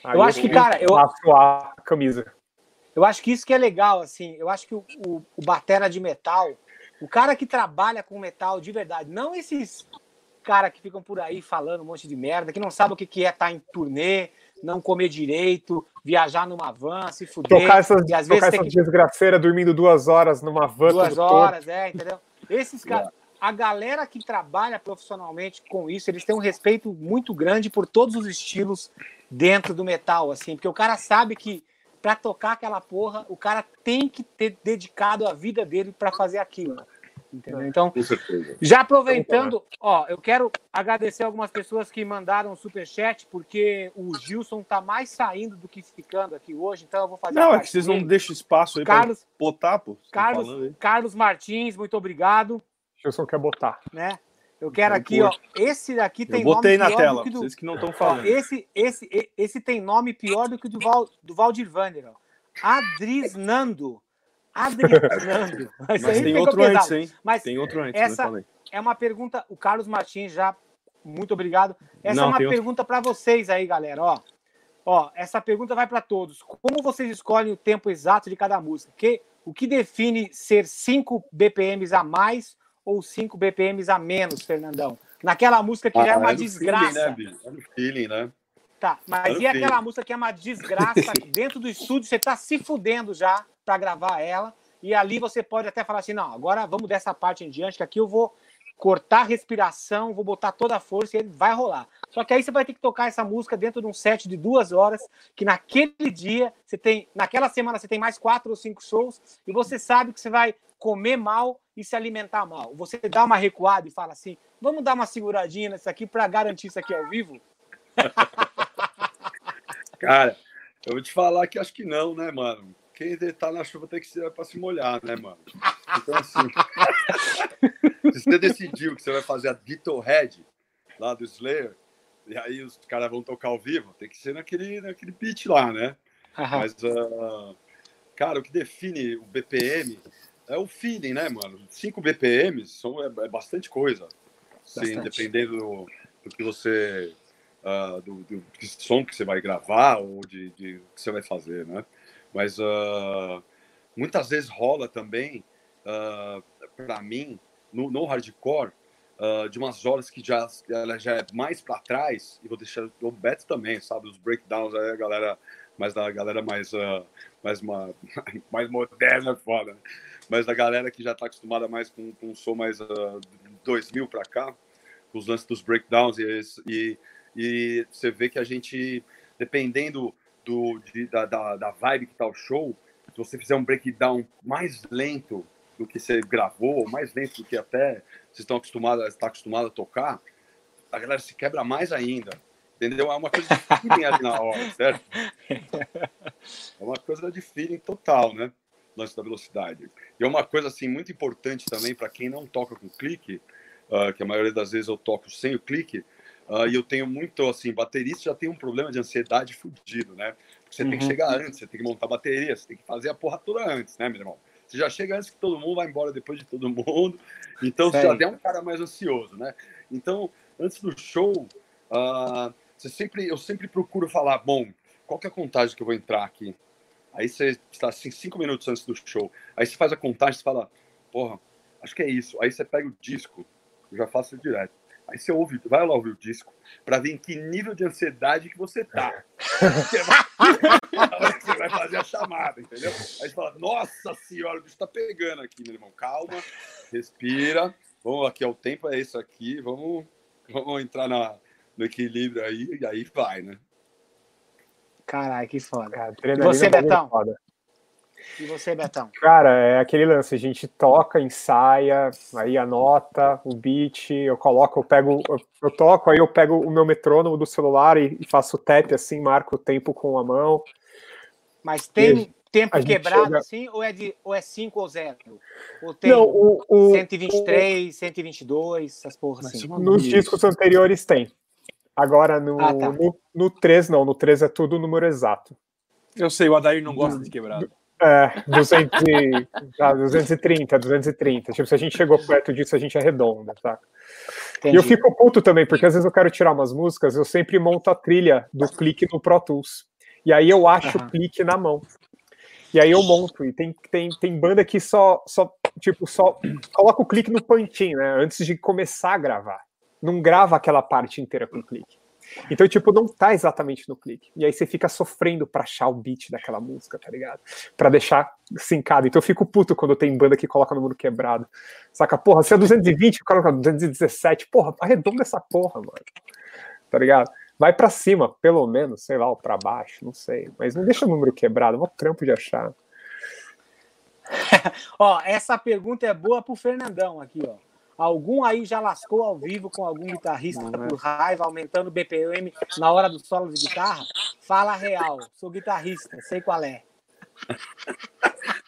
Aí Eu acho que, cara, eu- a camisa. Eu acho que isso que é legal, assim. Eu acho que o, o, o batera de metal, o cara que trabalha com metal de verdade, não esses cara que ficam por aí falando um monte de merda, que não sabem o que que é estar em turnê, não comer direito, viajar numa van, se fuder. Tocar essas, e às tocar vezes tem essas que desgraceiras dormindo duas horas numa van. duas torto. horas, é, entendeu? Esses caras, a galera que trabalha profissionalmente com isso, eles têm um respeito muito grande por todos os estilos dentro do metal, assim, porque o cara sabe que para tocar aquela porra, o cara tem que ter dedicado a vida dele para fazer aquilo. Entendeu? Então, Com certeza. já aproveitando, ó, eu quero agradecer algumas pessoas que mandaram superchat, porque o Gilson tá mais saindo do que ficando aqui hoje, então eu vou fazer Não, é que vocês não dele. deixam espaço aí Carlos, pra botar, pô. Carlos, falando. Carlos Martins, muito obrigado, Gilson quer botar. né? Eu quero aqui, ó, esse daqui tem Eu botei nome na pior tela, do que do... vocês que não estão Ó, falando. esse, esse, e- esse tem nome pior do que o do, Val, do Valdir Vander, ó. Adrisnando. Adrisnando. Mas aí tem outro pesado. antes, hein? Mas Tem outro antes, essa- né? É uma pergunta. O Carlos Martins já. Muito obrigado. Essa Não, é uma outro. pergunta para vocês aí, galera. Ó, ó, essa pergunta vai para todos. Como vocês escolhem o tempo exato de cada música? Que, o que define ser 5 BPMs a mais ou 5 BPMs a menos, Fernandão? Naquela música que já é uma Ah, no desgraça. Feeling, né, bicho? É no feeling, né? Tá, mas Eu e aquela sei. música que é uma desgraça dentro do estúdio, você tá se fudendo já para gravar ela, e ali você pode até falar assim, não, agora vamos dessa parte em diante, que aqui eu vou cortar a respiração, vou botar toda a força e ele vai rolar. Só que aí você vai ter que tocar essa música dentro de um set de duas horas, que naquele dia você tem, naquela semana você tem mais quatro ou cinco shows, e você sabe que você vai comer mal e se alimentar mal. Você dá uma recuada e fala assim, vamos dar uma seguradinha nisso aqui para garantir isso aqui ao vivo? Cara, eu vou te falar que acho que não, né, mano? Quem tá na chuva tem que ser para se molhar, né, mano? Então, assim, se você decidiu que você vai fazer a Ditto Head lá do Slayer, e aí os caras vão tocar ao vivo, tem que ser naquele, naquele beat lá, né? Mas, ah, cara, o que define o BPM é o feeling, né, mano? 5 BPMs são, é, é bastante coisa. Sim, dependendo do, do que você. ah, do, do som que você vai gravar ou de, de que você vai fazer, né? Mas ah, muitas vezes rola também, para mim, no, no hardcore, ah, de umas horas que já, ela já é mais para trás, e vou deixar o Beto também, sabe? Os breakdowns aí, a galera, mas da galera mais, ah, mais, uma, mais moderna, é foda. né? Mas da galera que já está acostumada mais com, com um som mais uh, 2000 para cá, com os lances dos breakdowns, e, e, e você vê que a gente, dependendo do, de- da, da, da vibe que tá o show, se você fizer um breakdown mais lento do que você gravou, ou mais lento do que até vocês estão acostumados, está acostumado a tocar, a galera se quebra mais ainda. Entendeu? É uma coisa de feeling ali na hora, certo? É uma coisa de feeling total, né? Lance da velocidade. E é uma coisa assim muito importante também para quem não toca com clique, ah, que a maioria das vezes eu toco sem o clique, ah, e eu tenho muito assim, baterista já tem um problema de ansiedade fudido, né? Porque você tem que Uhum. chegar antes, você tem que montar bateria, você tem que fazer a porra toda antes, né, meu irmão? Você já chega antes que todo mundo vai embora depois de todo mundo, então você Sério. já é um cara mais ansioso, né? Então, antes do show, ah, você sempre, eu sempre procuro falar, bom, qual que é a contagem que eu vou entrar aqui? Aí você está assim, cinco minutos antes do show. Aí você faz a contagem e fala, porra, acho que é isso. Aí você pega o disco, eu já faço direto. Aí você ouve, vai lá ouvir o disco, para ver em que nível de ansiedade que você tá. Você vai, você vai fazer a chamada, entendeu? Aí você fala, nossa senhora, o bicho tá pegando aqui, meu irmão. Calma, respira. Vamos aqui, ó, o tempo é esse aqui, vamos. vamos entrar na, no equilíbrio aí, e aí vai, né? Caralho, que foda. Cara, você, é Betão? Foda. E você, Betão? Cara, é aquele lance, a gente toca, ensaia, aí anota o beat, eu coloco, eu pego, eu, eu toco, aí eu pego o meu metrônomo do celular e, e, faço tap assim, marco o tempo com a mão. Mas tem tempo quebrado chega... assim, ou é, de, ou é 5 ou 0? Ou tem Não, o, o, 123, o... 122, essas porras assim? Nos discos anteriores tem. Agora no, ah, tá. no, no 3 não, no 3 é tudo número exato. Eu sei, o Adair não gosta de quebrado. É, 200 e, ah, 230, 230. Tipo, se a gente chegou perto disso, a gente arredonda, tá? Entendi. E eu fico puto também, porque às vezes eu quero tirar umas músicas, eu sempre monto a trilha do clique no Pro Tools. E aí eu acho uhum. o clique na mão. E aí eu monto. E tem, tem, tem banda que só, só, tipo, só coloca o clique no punch né? Antes de começar a gravar. Não grava aquela parte inteira com o clique. Então, tipo, não tá exatamente no clique. E aí você fica sofrendo pra achar o beat daquela música, tá ligado? Pra deixar sincado. Então eu fico puto quando tem banda que coloca número quebrado. Saca? Porra, se é 220, coloca 217. Porra, arredonda essa porra, mano. Tá ligado? Vai para cima, pelo menos, sei lá, ou pra baixo, não sei. Mas não deixa o número quebrado, é um trampo de achar. ó, essa pergunta é boa pro Fernandão aqui, ó. Algum aí já lascou ao vivo com algum guitarrista é. por raiva, aumentando o BPM na hora do solo de guitarra? Fala real, sou guitarrista, sei qual é.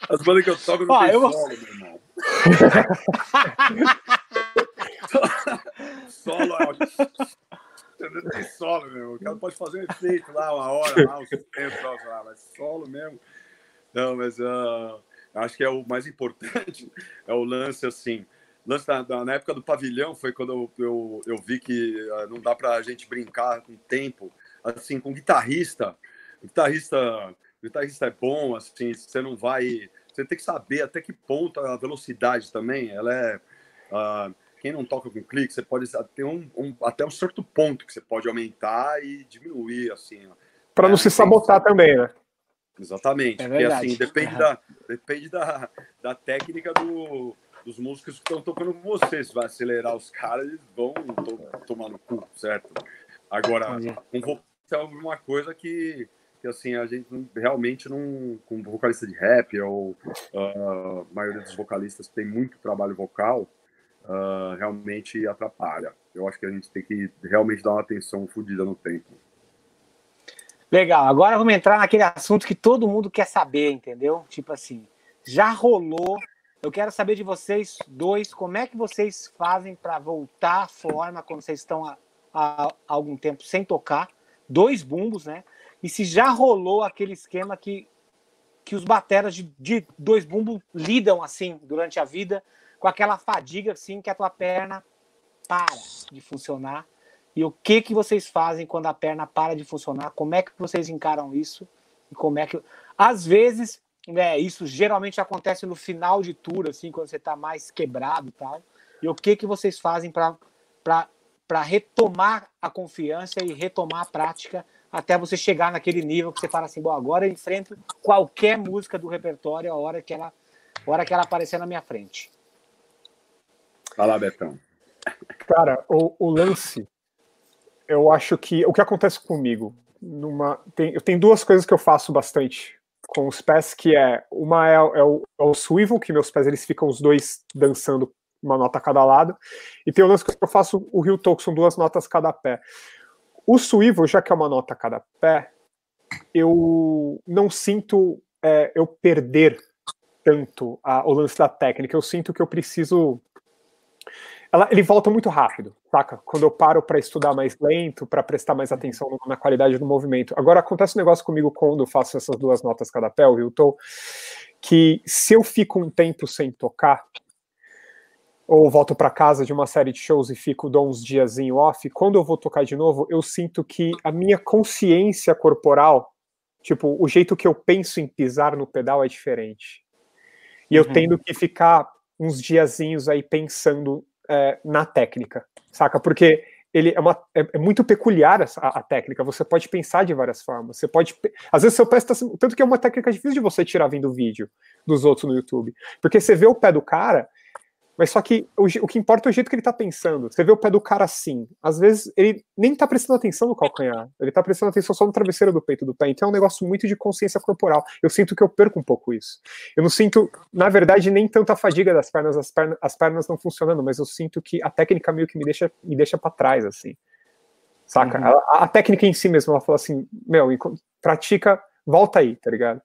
As bandas que eu toco não Ó, tem eu... solo, meu irmão. solo é não tem solo, meu. O cara pode fazer um efeito lá, uma hora, lá, um tempo, lá, mas solo mesmo. Não, mas uh, acho que é o mais importante, é o lance assim lance da, na época do pavilhão foi quando eu, eu, eu vi que uh, não dá para a gente brincar com tempo, assim, com guitarrista. Guitarrista, guitarrista é bom, assim, você não vai, você tem que saber até que ponto a velocidade também, ela é uh, quem não toca com clique, você pode ter um, um, até um certo ponto que você pode aumentar e diminuir, assim. Para não é, se sabotar também, né? Exatamente. É porque assim, depende, uhum. da, depende da, da técnica do, dos músicos que estão tocando com você. Se vai acelerar os caras, eles vão to tomar no cu, certo? Agora, um vocalista é uma coisa que, que assim, a gente realmente não. Com vocalista de rap ou uh, a maioria dos vocalistas tem muito trabalho vocal, uh, realmente atrapalha. Eu acho que a gente tem que realmente dar uma atenção fodida no tempo. Legal, agora vamos entrar naquele assunto que todo mundo quer saber, entendeu? Tipo assim, já rolou eu quero saber de vocês dois, como é que vocês fazem para voltar à forma quando vocês estão há, há, algum tempo sem tocar, dois bumbos, né? E se já rolou aquele esquema que, que os bateras de, de dois bumbos lidam assim durante a vida, com aquela fadiga assim que a tua perna para de funcionar. E o que que vocês fazem quando a perna para de funcionar? Como é que vocês encaram isso? E como é que às vezes é, isso geralmente acontece no final de tour, assim, quando você está mais quebrado e tal. E o que, que vocês fazem para retomar a confiança e retomar a prática até você chegar naquele nível que você fala assim, bom, agora eu enfrento qualquer música do repertório a hora que ela, a hora que ela aparecer na minha frente. Fala, Betão. Cara, o, o lance, eu acho que o que acontece comigo, numa, tem, eu tenho duas coisas que eu faço bastante com os pés, que é uma é, é, o, é, o, swivel, que meus pés eles ficam os dois dançando uma nota a cada lado, e tem o lance que eu faço o heel toe, são duas notas cada pé. O swivel, já que é uma nota a cada pé, eu não sinto é, eu perder tanto a, o lance da técnica, eu sinto que eu preciso ela, ele volta muito rápido, saca? Quando eu paro para estudar mais lento, para prestar mais atenção na qualidade do movimento. Agora, acontece um negócio comigo quando eu faço essas duas notas cada pé, o Hilton, que se eu fico um tempo sem tocar, ou volto para casa de uma série de shows e fico, dou uns dias em off, quando eu vou tocar de novo, eu sinto que a minha consciência corporal, tipo, o jeito que eu penso em pisar no pedal é diferente. E uhum. eu tendo que ficar uns diazinhos aí pensando é, na técnica, saca? Porque ele é, uma, é, é muito peculiar a, a, técnica. Você pode pensar de várias formas. Você pode, às vezes seu pé está tanto que é uma técnica difícil de você tirar vindo vídeo dos outros no YouTube, porque você vê o pé do cara, Mas só que o, o, que importa é o jeito que ele tá pensando. Você vê o pé do cara assim. Às vezes ele nem tá prestando atenção no calcanhar. Ele tá prestando atenção só no travesseiro do peito do pé. Então é um negócio muito de consciência corporal. Eu sinto que eu perco um pouco isso. Eu não sinto, na verdade, nem tanto a fadiga das pernas, as pernas, as pernas não funcionando, mas eu sinto que a técnica meio que me deixa, me deixa para trás, assim. Saca? Uhum. A, a, técnica em si mesmo, ela fala assim: meu, pratica, volta aí, tá ligado?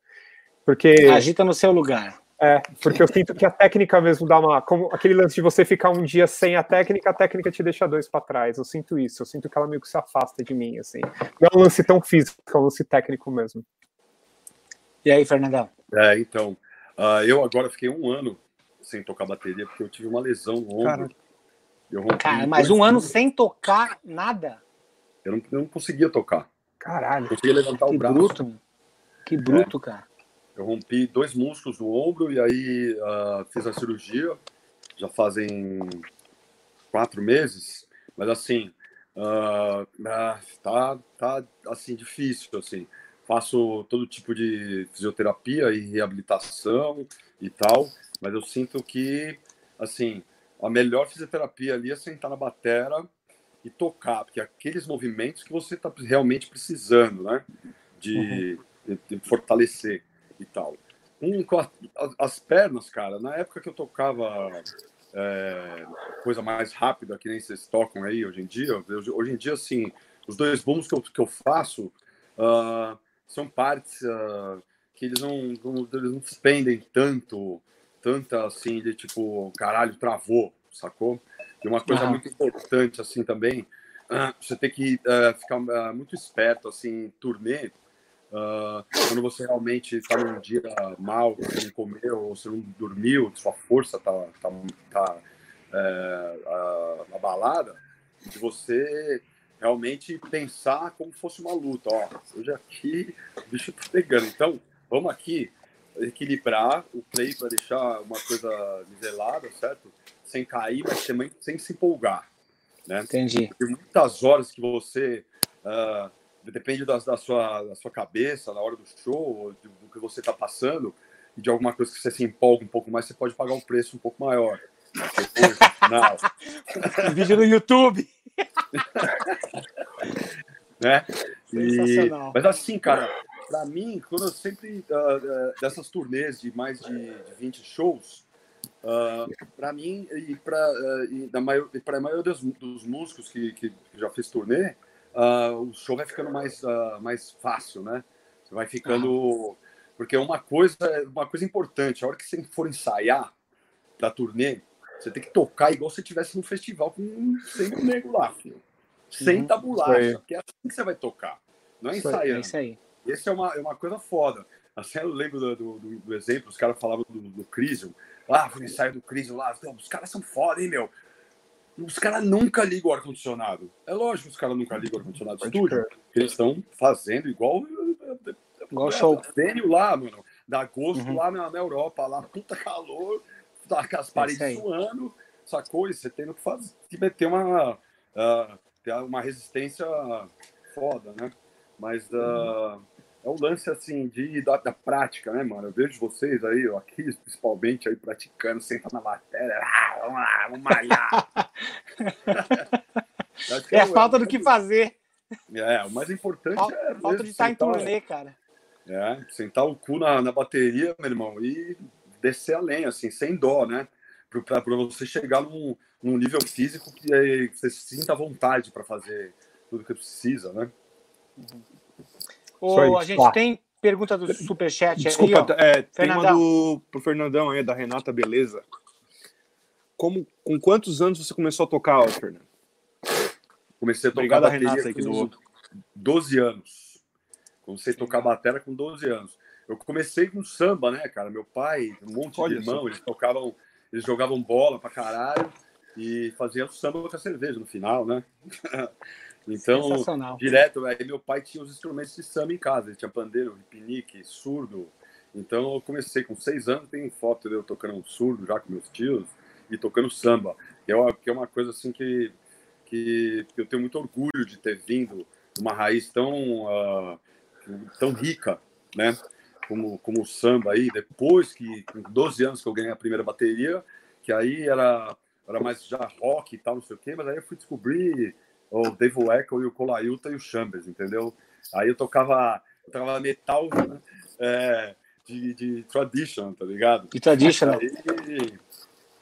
Porque. Agita no seu lugar. É, porque eu sinto que a técnica mesmo dá uma. Como aquele lance de você ficar um dia sem a técnica, a técnica te deixa dois para trás. Eu sinto isso, eu sinto que ela meio que se afasta de mim, assim. Não é um lance tão físico, é um lance técnico mesmo. E aí, Fernandão? É, então. Uh, eu agora fiquei um ano sem tocar bateria, porque eu tive uma lesão no ombro. Cara, eu Cara mas um ano sem tocar nada? Eu não, eu não conseguia tocar. Caralho. Eu conseguia levantar que o braço. Bruto, que bruto, é. cara. Eu rompi dois músculos do ombro e aí uh, fiz a cirurgia. Já fazem quatro meses, mas assim, uh, tá, tá assim difícil assim. Faço todo tipo de fisioterapia e reabilitação e tal, mas eu sinto que assim a melhor fisioterapia ali é sentar na batera e tocar, porque é aqueles movimentos que você está realmente precisando, né? De, uhum. de, de fortalecer e tal. Um, as pernas, cara, na época que eu tocava é, coisa mais rápida, que nem vocês tocam aí hoje em dia, hoje em dia, assim, os dois booms que eu, que eu faço uh, são partes uh, que eles não, não, eles não despendem tanto, tanta assim, de tipo, caralho, travou, sacou? E uma coisa muito importante, assim, também, uh, você tem que ficar muito esperto, assim, em turnê, Uh, quando você realmente está num dia mal, você não comeu, ou você não dormiu, sua força está tá, tá, é, abalada, de você realmente pensar como fosse uma luta. Ó, hoje aqui o bicho tá pegando. Então, vamos aqui equilibrar o play para deixar uma coisa nivelada, certo? Sem cair, mas também sem se empolgar. Né? Entendi. Porque muitas horas que você uh, depende da, da, sua, da sua cabeça na hora do show, do, do que você está passando, e de alguma coisa que você se empolga um pouco mais, você pode pagar um preço um pouco maior. Depois, no vídeo no YouTube. né? E, mas assim, cara, para mim, quando eu sempre, uh, uh, dessas turnês de mais de, de 20 shows, uh, para mim e para uh, a maioria dos, dos músicos que, que, já fez turnê, uh, o show vai ficando mais, uh, mais fácil, né? Você vai ficando. Porque uma coisa, uma coisa importante, a hora que você for ensaiar da turnê, você tem que tocar igual se você estivesse num festival com sempre nego lá, filho. Sem uhum. tabulacha, porque é assim que você vai tocar. Não é ensaiando. É isso aí. Esse é uma, é uma coisa foda. Assim, eu lembro do, do, do exemplo, os caras falavam do, do Crisium. Ah, foi ensaio do Crisium lá. Os caras são foda, hein, meu? Os caras nunca ligam o ar-condicionado. É lógico que os caras nunca ligam o ar-condicionado do estúdio. Eles estão fazendo igual. Igual show. Vênio lá, mano. Da agosto uhum. lá na, na, Europa, lá, puta calor, tá com as paredes é suando, sacou? E você tendo que fazer, que meter uma, uh, ter uma resistência foda, né? Mas uh, uhum é um lance assim de da, da, prática, né, mano? Eu vejo vocês aí, ó, aqui principalmente aí praticando, senta na matéria, ah, vamos lá, vamos malhar. é a falta do que fazer. É, o mais importante falta, é falta de estar em turnê, cara. É, sentar o cu na, na bateria, meu irmão, e descer além, assim, sem dó, né? Para você chegar num, num nível físico que você sinta vontade para fazer tudo que precisa, né? Uhum. Ô, a gente tem pergunta do Superchat Desculpa, aí, é, tem uma do, pro Fernandão aí, da Renata Beleza. Como, com quantos anos você começou a tocar, Fernando? Comecei a tocar Obrigado, bateria Renata, aqui com 12 anos. Comecei a tocar bateria com 12 anos. Eu comecei com samba, né, cara? Meu pai, um monte Olha de irmão, eles tocavam, eles jogavam bola pra caralho e faziam samba com a cerveja no final, né? Então, direto, aí meu pai tinha os instrumentos de samba em casa, ele tinha pandeiro, pinique, surdo. Então eu comecei com seis anos, tem foto de eu tocando um surdo já com meus tios e tocando samba, que é, que é uma coisa assim que, que eu tenho muito orgulho de ter vindo uma raiz tão, uh, tão rica, né? Como, como o samba aí, depois que, com 12 anos que eu ganhei a primeira bateria, que que aí era, era mais já rock e tal, não sei o quê, mas aí eu fui descobrir o Dave Weckl e o Colaiuta e o Chambers, entendeu? Aí eu tocava, eu tocava metal é, de, de tradition, tá ligado? De tradition. Aí,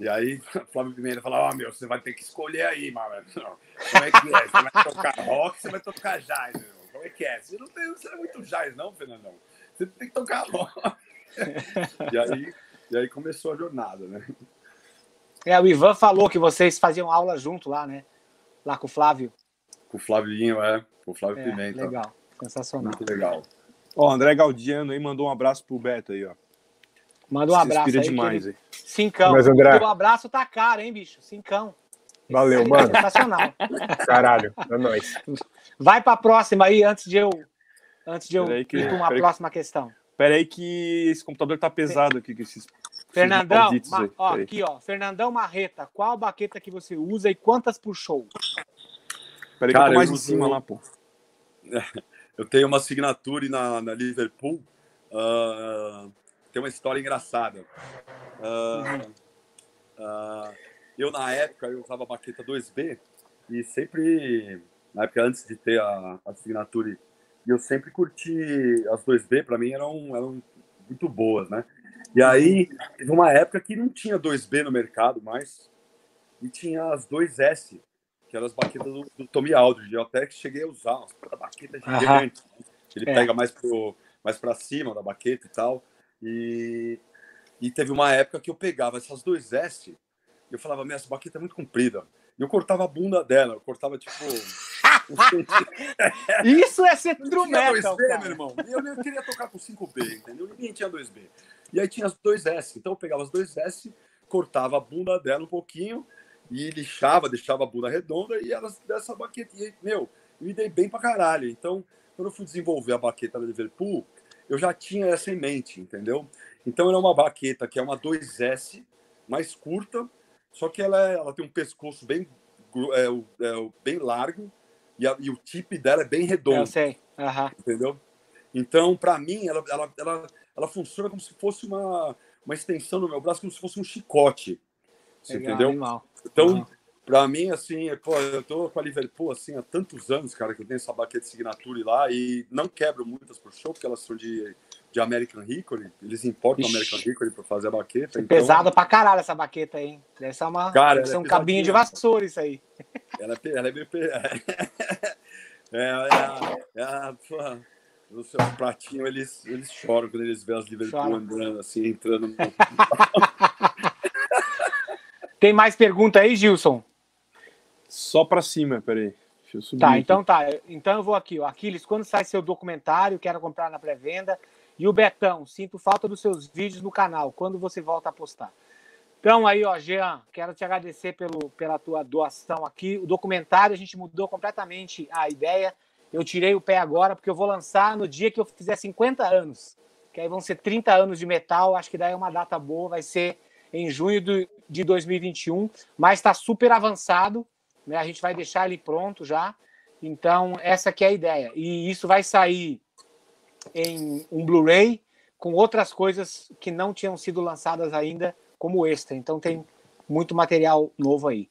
e aí, Flávio Pimenta fala: Ó, oh, meu, você vai ter que escolher aí, mano. Como é que é? Você vai tocar rock, você vai tocar jazz, meu? Como é que é? Você não, tem, você não é muito jazz, não, Fernandão? Você tem que tocar rock. e, aí, e aí começou a jornada, né? É, o Ivan falou que vocês faziam aula junto lá, né? Lá com o Flávio. Com o Flavinho, é. Com o Flávio é, Pimenta. Legal, sensacional. Muito legal. Ó, André Galdiano aí mandou um abraço pro Beto aí, ó. Manda um Se abraço aí. demais que ele- aí. Cincão. Mas, André- O abraço tá caro, hein, bicho? Cincão. Valeu, mano. Sensacional. Caralho, é nóis. Vai pra próxima aí, antes de eu, antes de eu que- ir pra uma peraí que- próxima questão. Pera aí que esse computador tá pesado aqui com esses. Fernandão, Ma- ó, aqui, ó. Fernandão Marreta, qual baqueta que você usa e quantas por show? Peraí que Cara, eu tô mais eu em cima lá, pô. Eu tenho uma signature na, na Liverpool. ah, tem uma história engraçada. Ah, ah, eu, na época, eu usava a baqueta 2B e sempre, na época antes de ter a, a signature, eu sempre curti as 2B, para mim eram, eram muito boas, né? E aí, teve uma época que não tinha 2B no mercado mais e tinha as 2S, que eram as baquetas do, do Tommy Aldridge. Eu até que cheguei a usar, umas puta baqueta Aham. gigante. né? Ele É. pega mais pro mais para cima da baqueta e tal. E, e teve uma época que eu pegava essas 2S e eu falava, minha, essa baqueta é muito comprida. E eu cortava a bunda dela, eu cortava tipo. Isso é ser true metal, 2B, cara. meu irmão. Eu, eu queria tocar com 5B, entendeu? Ninguém tinha 2B. E aí tinha as 2S. Então eu pegava as 2S, cortava a bunda dela um pouquinho e lixava, deixava a bunda redonda e elas dessa baqueta. E, meu, eu me dei bem pra caralho. Então, quando eu fui desenvolver a baqueta da Liverpool, eu já tinha essa em mente, entendeu? Então ela é uma baqueta que é uma 2S, mais curta, só que ela, é- ela tem um pescoço bem, é, é, bem largo e, a- e o tip dela é bem redondo Eu sei. Aham. entendeu? Então, para mim, ela, ela, ela, ela funciona como se fosse uma, uma extensão do meu braço, como se fosse um chicote. Legal, entendeu? animal. Então, Uhum. para mim, assim, pô, eu tô com a Liverpool assim, há tantos anos, cara, que eu tenho essa baqueta de signature lá e não quebro muitas por show, porque elas são de, de American Hickory. Eles importam Ixi. American Hickory para fazer a baqueta. então, Pesado pra caralho essa baqueta aí, hein? Deve ser, uma, Cara, deve ser um é cabinho de vassoura isso aí. Ela é, ela é meio. É, é, é, porra, os seus pratinhos, eles, eles choram quando eles veem as Liverpool Choram. andando, assim, entrando. No... Tem mais pergunta aí, Gilson? Só pra cima, peraí. Deixa eu subir. Tá, aqui. então tá. Então eu vou aqui, ó. Aquiles, quando sai seu documentário, quero comprar na pré-venda. E o Betão, sinto falta dos seus vídeos no canal. Quando você volta a postar? Então aí, ó, Jean, quero te agradecer pelo, pela tua doação aqui. O documentário, a gente mudou completamente a ideia. Eu tirei o pé agora, porque eu vou lançar no dia que eu fizer 50 anos. Que aí vão ser 30 anos de metal. Acho que daí é uma data boa. Vai ser em junho de 2021. Mas está super avançado. Né? A gente vai deixar ele pronto já. Então, essa que é a ideia. E isso vai sair em um Blu-ray com outras coisas que não tinham sido lançadas ainda como extra. Então tem muito material novo aí.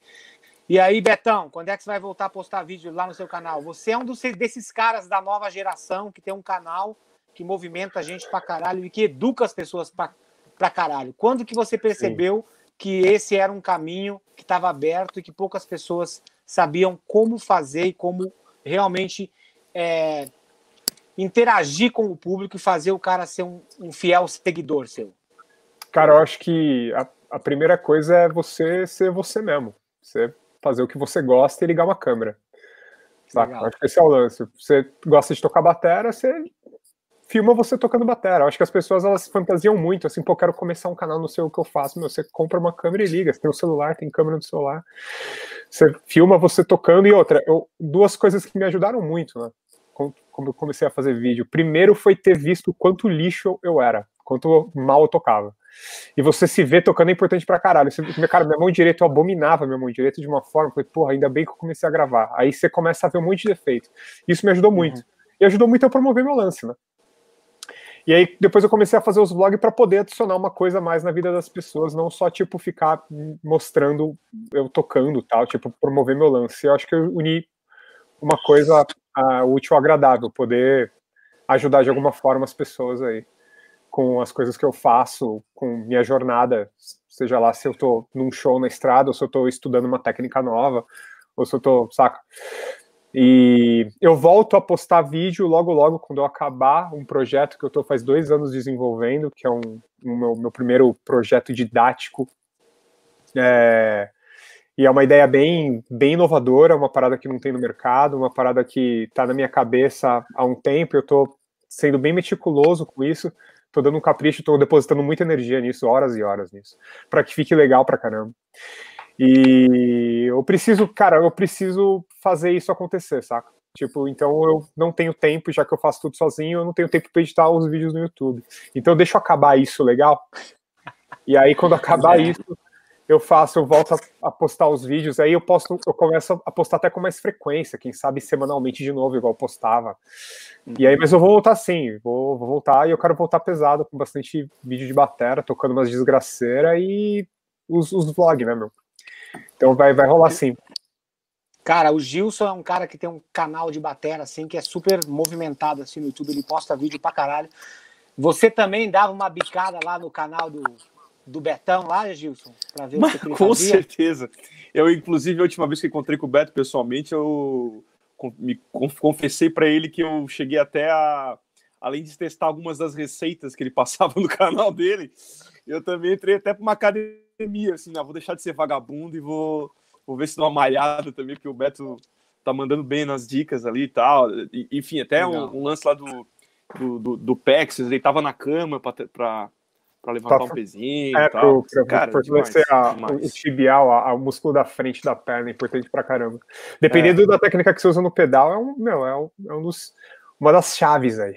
E aí, Betão, quando é que você vai voltar a postar vídeo lá no seu canal? Você é um dos, desses caras da nova geração que tem um canal que movimenta a gente pra caralho e que educa as pessoas pra, pra caralho. Quando que você percebeu que esse era um caminho que estava aberto e que poucas pessoas sabiam como fazer e como realmente é, interagir com o público e fazer o cara ser um, um fiel seguidor seu? Cara, eu acho que a, a primeira coisa é você ser você mesmo. Você fazer o que você gosta e ligar uma câmera. Saca? Acho que esse é o lance. Você gosta de tocar batera, você filma você tocando batera. Eu acho que as pessoas elas fantasiam muito, assim, pô, quero começar um canal, não sei o que eu faço. Meu, você compra uma câmera e liga. Você tem um celular, tem câmera no celular. Você filma você tocando. E outra, eu, duas coisas que me ajudaram muito, né? Como eu comecei a fazer vídeo. Primeiro foi ter visto quanto lixo eu era, quanto mal eu tocava. E você se vê tocando é importante pra caralho. Você, cara, minha mão direita, eu abominava minha mão direita de uma forma. Falei, porra, ainda bem que eu comecei a gravar. Aí você começa a ver um monte de defeito. Isso me ajudou muito. E ajudou muito a promover meu lance, né? E aí depois eu comecei a fazer os vlogs para poder adicionar uma coisa mais na vida das pessoas, não só tipo ficar mostrando eu tocando, tal, tipo promover meu lance. Eu acho que eu uni uma coisa uh, útil agradável, poder ajudar de alguma forma as pessoas aí com as coisas que eu faço, com minha jornada, seja lá se eu tô num show na estrada, ou se eu tô estudando uma técnica nova, ou se eu tô, saca? E eu volto a postar vídeo logo, logo, quando eu acabar um projeto que eu estou faz dois anos desenvolvendo, que é um, um meu, meu, primeiro projeto didático. É, e é uma ideia bem, bem inovadora, uma parada que não tem no mercado, uma parada que está na minha cabeça há um tempo. Eu estou sendo bem meticuloso com isso, estou dando um capricho, estou depositando muita energia nisso, horas e horas nisso, para que fique legal pra caramba. E eu preciso, cara, eu preciso fazer isso acontecer, saca? Tipo, então eu não tenho tempo, já que eu faço tudo sozinho, eu não tenho tempo para editar os vídeos no YouTube. Então deixa eu acabar isso legal. E aí, quando acabar é. isso, eu faço, eu volto a, a, postar os vídeos, aí eu posto, eu começo a postar até com mais frequência, quem sabe semanalmente de novo, igual eu postava. E aí, mas eu vou voltar sim, vou, vou voltar e eu quero voltar pesado, com bastante vídeo de batera, tocando umas desgraceiras e os, os vlogs, né, meu? Então vai, vai rolar sim. Cara, o Gilson é um cara que tem um canal de batera, assim, que é super movimentado, assim, no YouTube. Ele posta vídeo pra caralho. Você também dava uma bicada lá no canal do, do Betão, lá, Gilson? Pra ver Mas, o que ele Com fazia? certeza. Eu, inclusive, a última vez que encontrei com o Beto pessoalmente, eu me confessei para ele que eu cheguei até a. Além de testar algumas das receitas que ele passava no canal dele, eu também entrei até para uma academia assim, né? Vou deixar de ser vagabundo e vou, vou ver se dá uma malhada também, porque o Beto tá mandando bem nas dicas ali e tal. E, enfim, até um, um, lance lá do, do, do, do Pex, ele tava na cama para para levantar tá, um pezinho é, e tal. Pro, Cara, fortalecer a, o tibial, a, a, o músculo da frente da perna, é importante pra caramba. Dependendo é. da técnica que você usa no pedal, é, um, meu, é, um, é um dos, uma das chaves aí.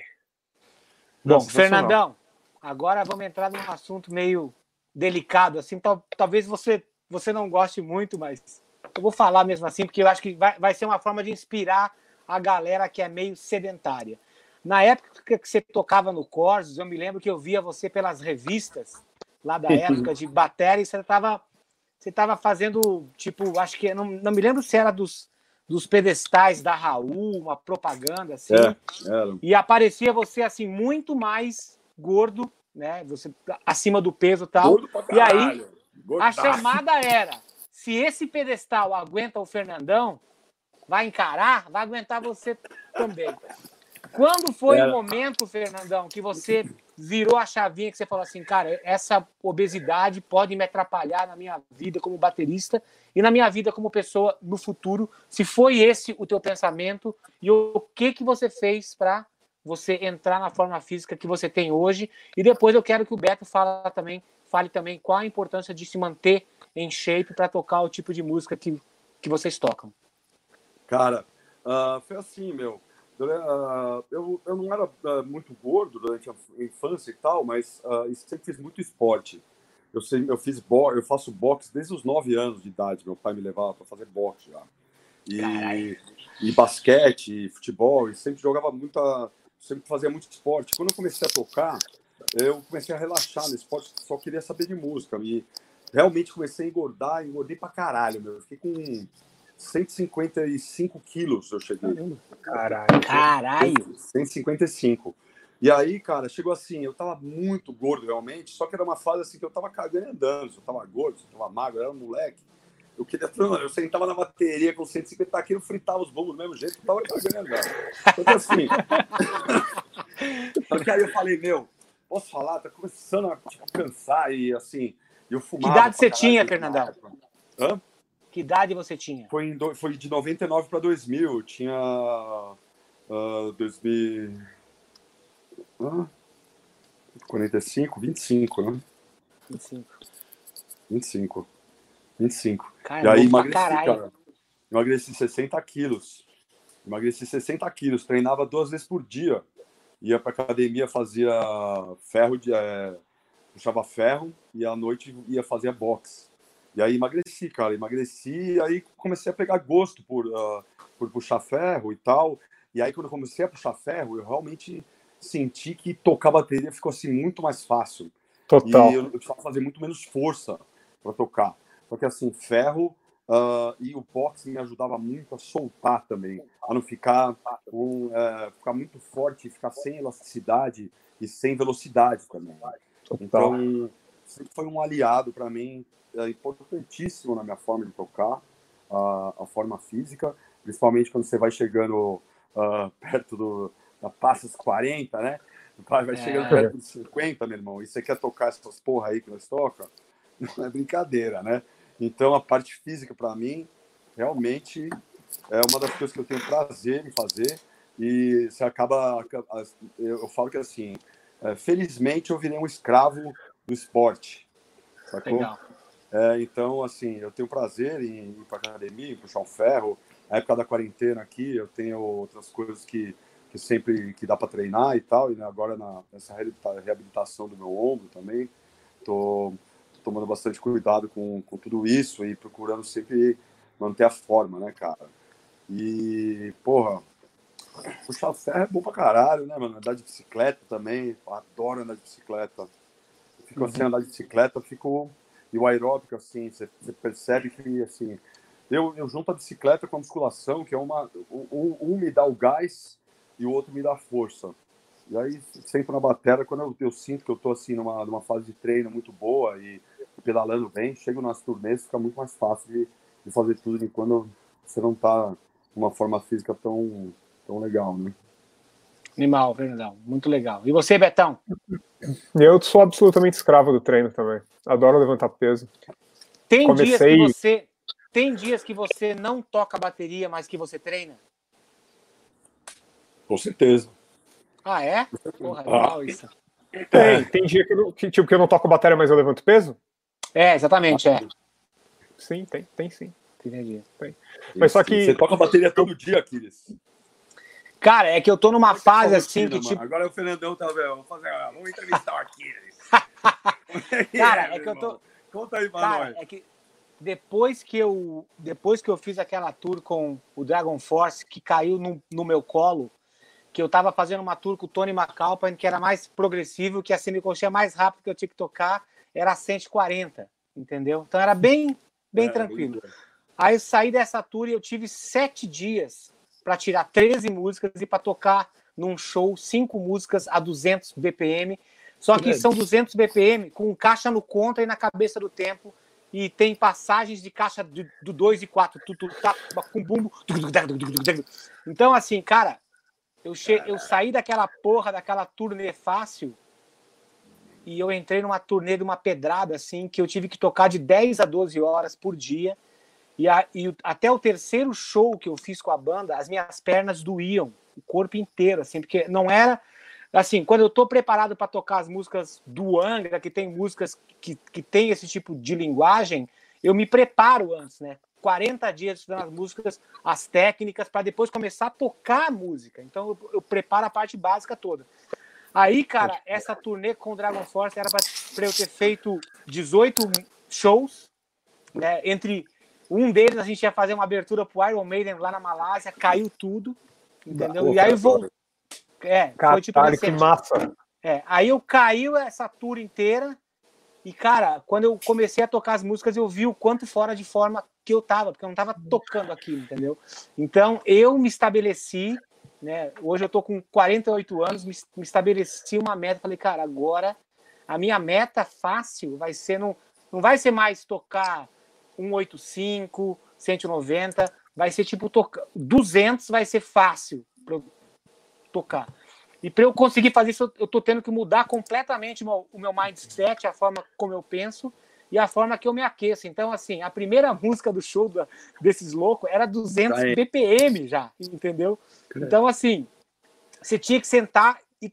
Bom, Fernandão, agora vamos entrar num assunto meio delicado, assim, tal, talvez você, você não goste muito, mas eu vou falar mesmo assim, porque eu acho que vai, vai ser uma forma de inspirar a galera que é meio sedentária. Na época que você tocava no Corsos, eu me lembro que eu via você pelas revistas lá da época de bateria e você estava você tava fazendo, tipo, acho que não, não me lembro se era dos, dos pedestais da Raul, uma propaganda assim. É, e aparecia você assim muito mais gordo né? Você acima do peso e tal. E aí a chamada era: se esse pedestal aguenta o Fernandão, vai encarar, vai aguentar você também. Quando foi o momento, Fernandão, que você virou a chavinha que você falou assim, cara, essa obesidade pode me atrapalhar na minha vida como baterista e na minha vida como pessoa no futuro? Se foi esse o teu pensamento e o que que você fez para você entrar na forma física que você tem hoje. E depois eu quero que o Beto fale também, fale também qual a importância de se manter em shape para tocar o tipo de música que, que vocês tocam. Cara, uh, foi assim, meu. Uh, eu, eu não era uh, muito gordo durante a infância e tal, mas uh, sempre fiz muito esporte. Eu, sei, eu, fiz bo eu faço boxe desde os 9 anos de idade. Meu pai me levava para fazer boxe já. E, e basquete, e futebol, e sempre jogava muita sempre fazia muito esporte. Quando eu comecei a tocar, eu comecei a relaxar no esporte, só queria saber de música. E realmente comecei a engordar, engordei pra caralho, meu. Eu fiquei com 155 quilos, eu cheguei. Caralho. Caralho. 155. E aí, cara, chegou assim, eu tava muito gordo realmente, só que era uma fase assim que eu tava cagando e andando. Se eu tava gordo, se eu tava magro, eu era um moleque. Eu queria, eu sentava na bateria com 150 quilos, fritava os bombos do mesmo jeito, tava velho. Então, assim. Só que aí eu falei, meu, posso falar? Tá começando a tipo, cansar e assim. Eu fumava. Que idade você tinha, Fernandão? Hã? Que idade você tinha? Foi, em do, foi de 99 para 2000. Eu tinha. Uh, 2000. Uh, 45, 25, né? 25. 25. 25. Caramba, e aí emagreci, cara. Emagreci 60 quilos. Emagreci 60 quilos. Treinava duas vezes por dia. Ia pra academia, fazia ferro de. É, puxava ferro e à noite ia fazer boxe. E aí emagreci, cara. Emagreci e aí comecei a pegar gosto por, uh, por puxar ferro e tal. E aí, quando eu comecei a puxar ferro, eu realmente senti que tocar bateria ficou assim muito mais fácil. Total. E eu, eu precisava fazer muito menos força para tocar. Porque assim, ferro uh, e o boxe me ajudava muito a soltar também, a não ficar, um, uh, ficar muito forte, ficar sem elasticidade e sem velocidade também. Então, sempre foi um aliado para mim, é importantíssimo na minha forma de tocar, uh, a forma física, principalmente quando você vai chegando uh, perto do, da Passas 40, né? Vai chegando é. perto dos 50, meu irmão, e você quer tocar essas porra aí que nós toca, não é brincadeira, né? Então, a parte física, para mim, realmente é uma das coisas que eu tenho prazer em fazer. E você acaba. Eu falo que assim, é, felizmente eu virei um escravo do esporte. Sacou? Legal. É, então, assim, eu tenho prazer em ir para academia, em puxar um ferro. Na época da quarentena aqui, eu tenho outras coisas que, que sempre que dá para treinar e tal. E agora na, nessa reabilitação do meu ombro também, tô tomando bastante cuidado com, com tudo isso e procurando sempre manter a forma, né, cara? E, porra, puxar ferro é bom pra caralho, né, mano? Andar de bicicleta também, adoro andar de bicicleta. fico assim, andar de bicicleta, fico. E o aeróbico, assim, você, percebe que, assim, eu, eu junto a bicicleta com a musculação, que é uma. Um, um me dá o gás e o outro me dá força. E aí, sempre na bateria, quando eu, eu, sinto que eu tô, assim, numa, numa fase de treino muito boa e pedalando bem, chego nas turnês, fica muito mais fácil de, de fazer tudo quando você não tá uma forma física tão, tão legal, né? Animal, Fernandão. Muito legal. E você, Betão? Eu sou absolutamente escravo do treino também. Adoro levantar peso. Tem Comecei... dias que você tem dias que você não toca bateria, mas que você treina? Com certeza. Ah, é? Porra, legal ah. isso. Tem, tem dia que, eu, que, tipo, que eu não toco bateria, mas eu levanto peso? É, exatamente, é. Sim, tem, tem sim. Entendi. Tem. Mas só que. Você toca bateria todo dia, Aquiles. Cara, é que eu tô numa fase assim que tipo. Agora o Fernandão tá vendo. Vamos fazer. Vamos entrevistar o Aquiles. Cara, é, é que eu tô. Conta aí pra Cara, nós. É que depois que eu depois que eu fiz aquela tour com o Dragon Force que caiu no, no meu colo, que eu tava fazendo uma tour com o Tony McAlpine, que era mais progressivo, que a semicolcheia mais rápida que eu tinha que tocar era 140, entendeu? Então era bem bem é, tranquilo. Bem Aí eu saí dessa tour e eu tive sete dias para tirar 13 músicas e para tocar num show cinco músicas a 200 BPM. Só que são 200 BPM com caixa no contra e na cabeça do tempo. E tem passagens de caixa do 2 e 4, tá, com bumbo. Então, assim, cara, eu, che... eu saí daquela porra, daquela turnê fácil, e eu entrei numa turnê de uma pedrada, assim, que eu tive que tocar de 10 a 12 horas por dia e, a, e até o terceiro show que eu fiz com a banda, as minhas pernas doíam, o corpo inteiro, assim, porque não era. Assim, quando eu estou preparado para tocar as músicas do Angra, que tem músicas que, que tem esse tipo de linguagem, eu me preparo antes, né? 40 dias estudando as músicas, as técnicas, para depois começar a tocar a música. Então eu, eu, preparo a parte básica toda. Aí, cara, essa turnê com o Dragon Force era para eu ter feito 18 shows, né? Entre um deles a gente ia fazer uma abertura pro Iron Maiden lá na Malásia, caiu tudo, entendeu? e aí vou. É, Catar, foi tipo que massa. É, aí eu caiu essa tour inteira e, cara, quando eu comecei a tocar as músicas, eu vi o quanto fora de forma que eu tava, porque eu não tava tocando aquilo, entendeu? Então eu me estabeleci, né? Hoje eu tô com 48 anos, me, me estabeleci uma meta, falei, cara, agora a minha meta fácil vai ser não, não vai ser mais tocar 185, 190, vai ser tipo tocar 200 vai ser fácil para tocar. E para eu conseguir fazer isso, eu estou tendo que mudar completamente o meu mindset, a forma como eu penso e a forma que eu me aqueço. Então, assim, a primeira música do show da, desses loucos era 200 Aí. BPM já, entendeu? Então, assim, você tinha que sentar e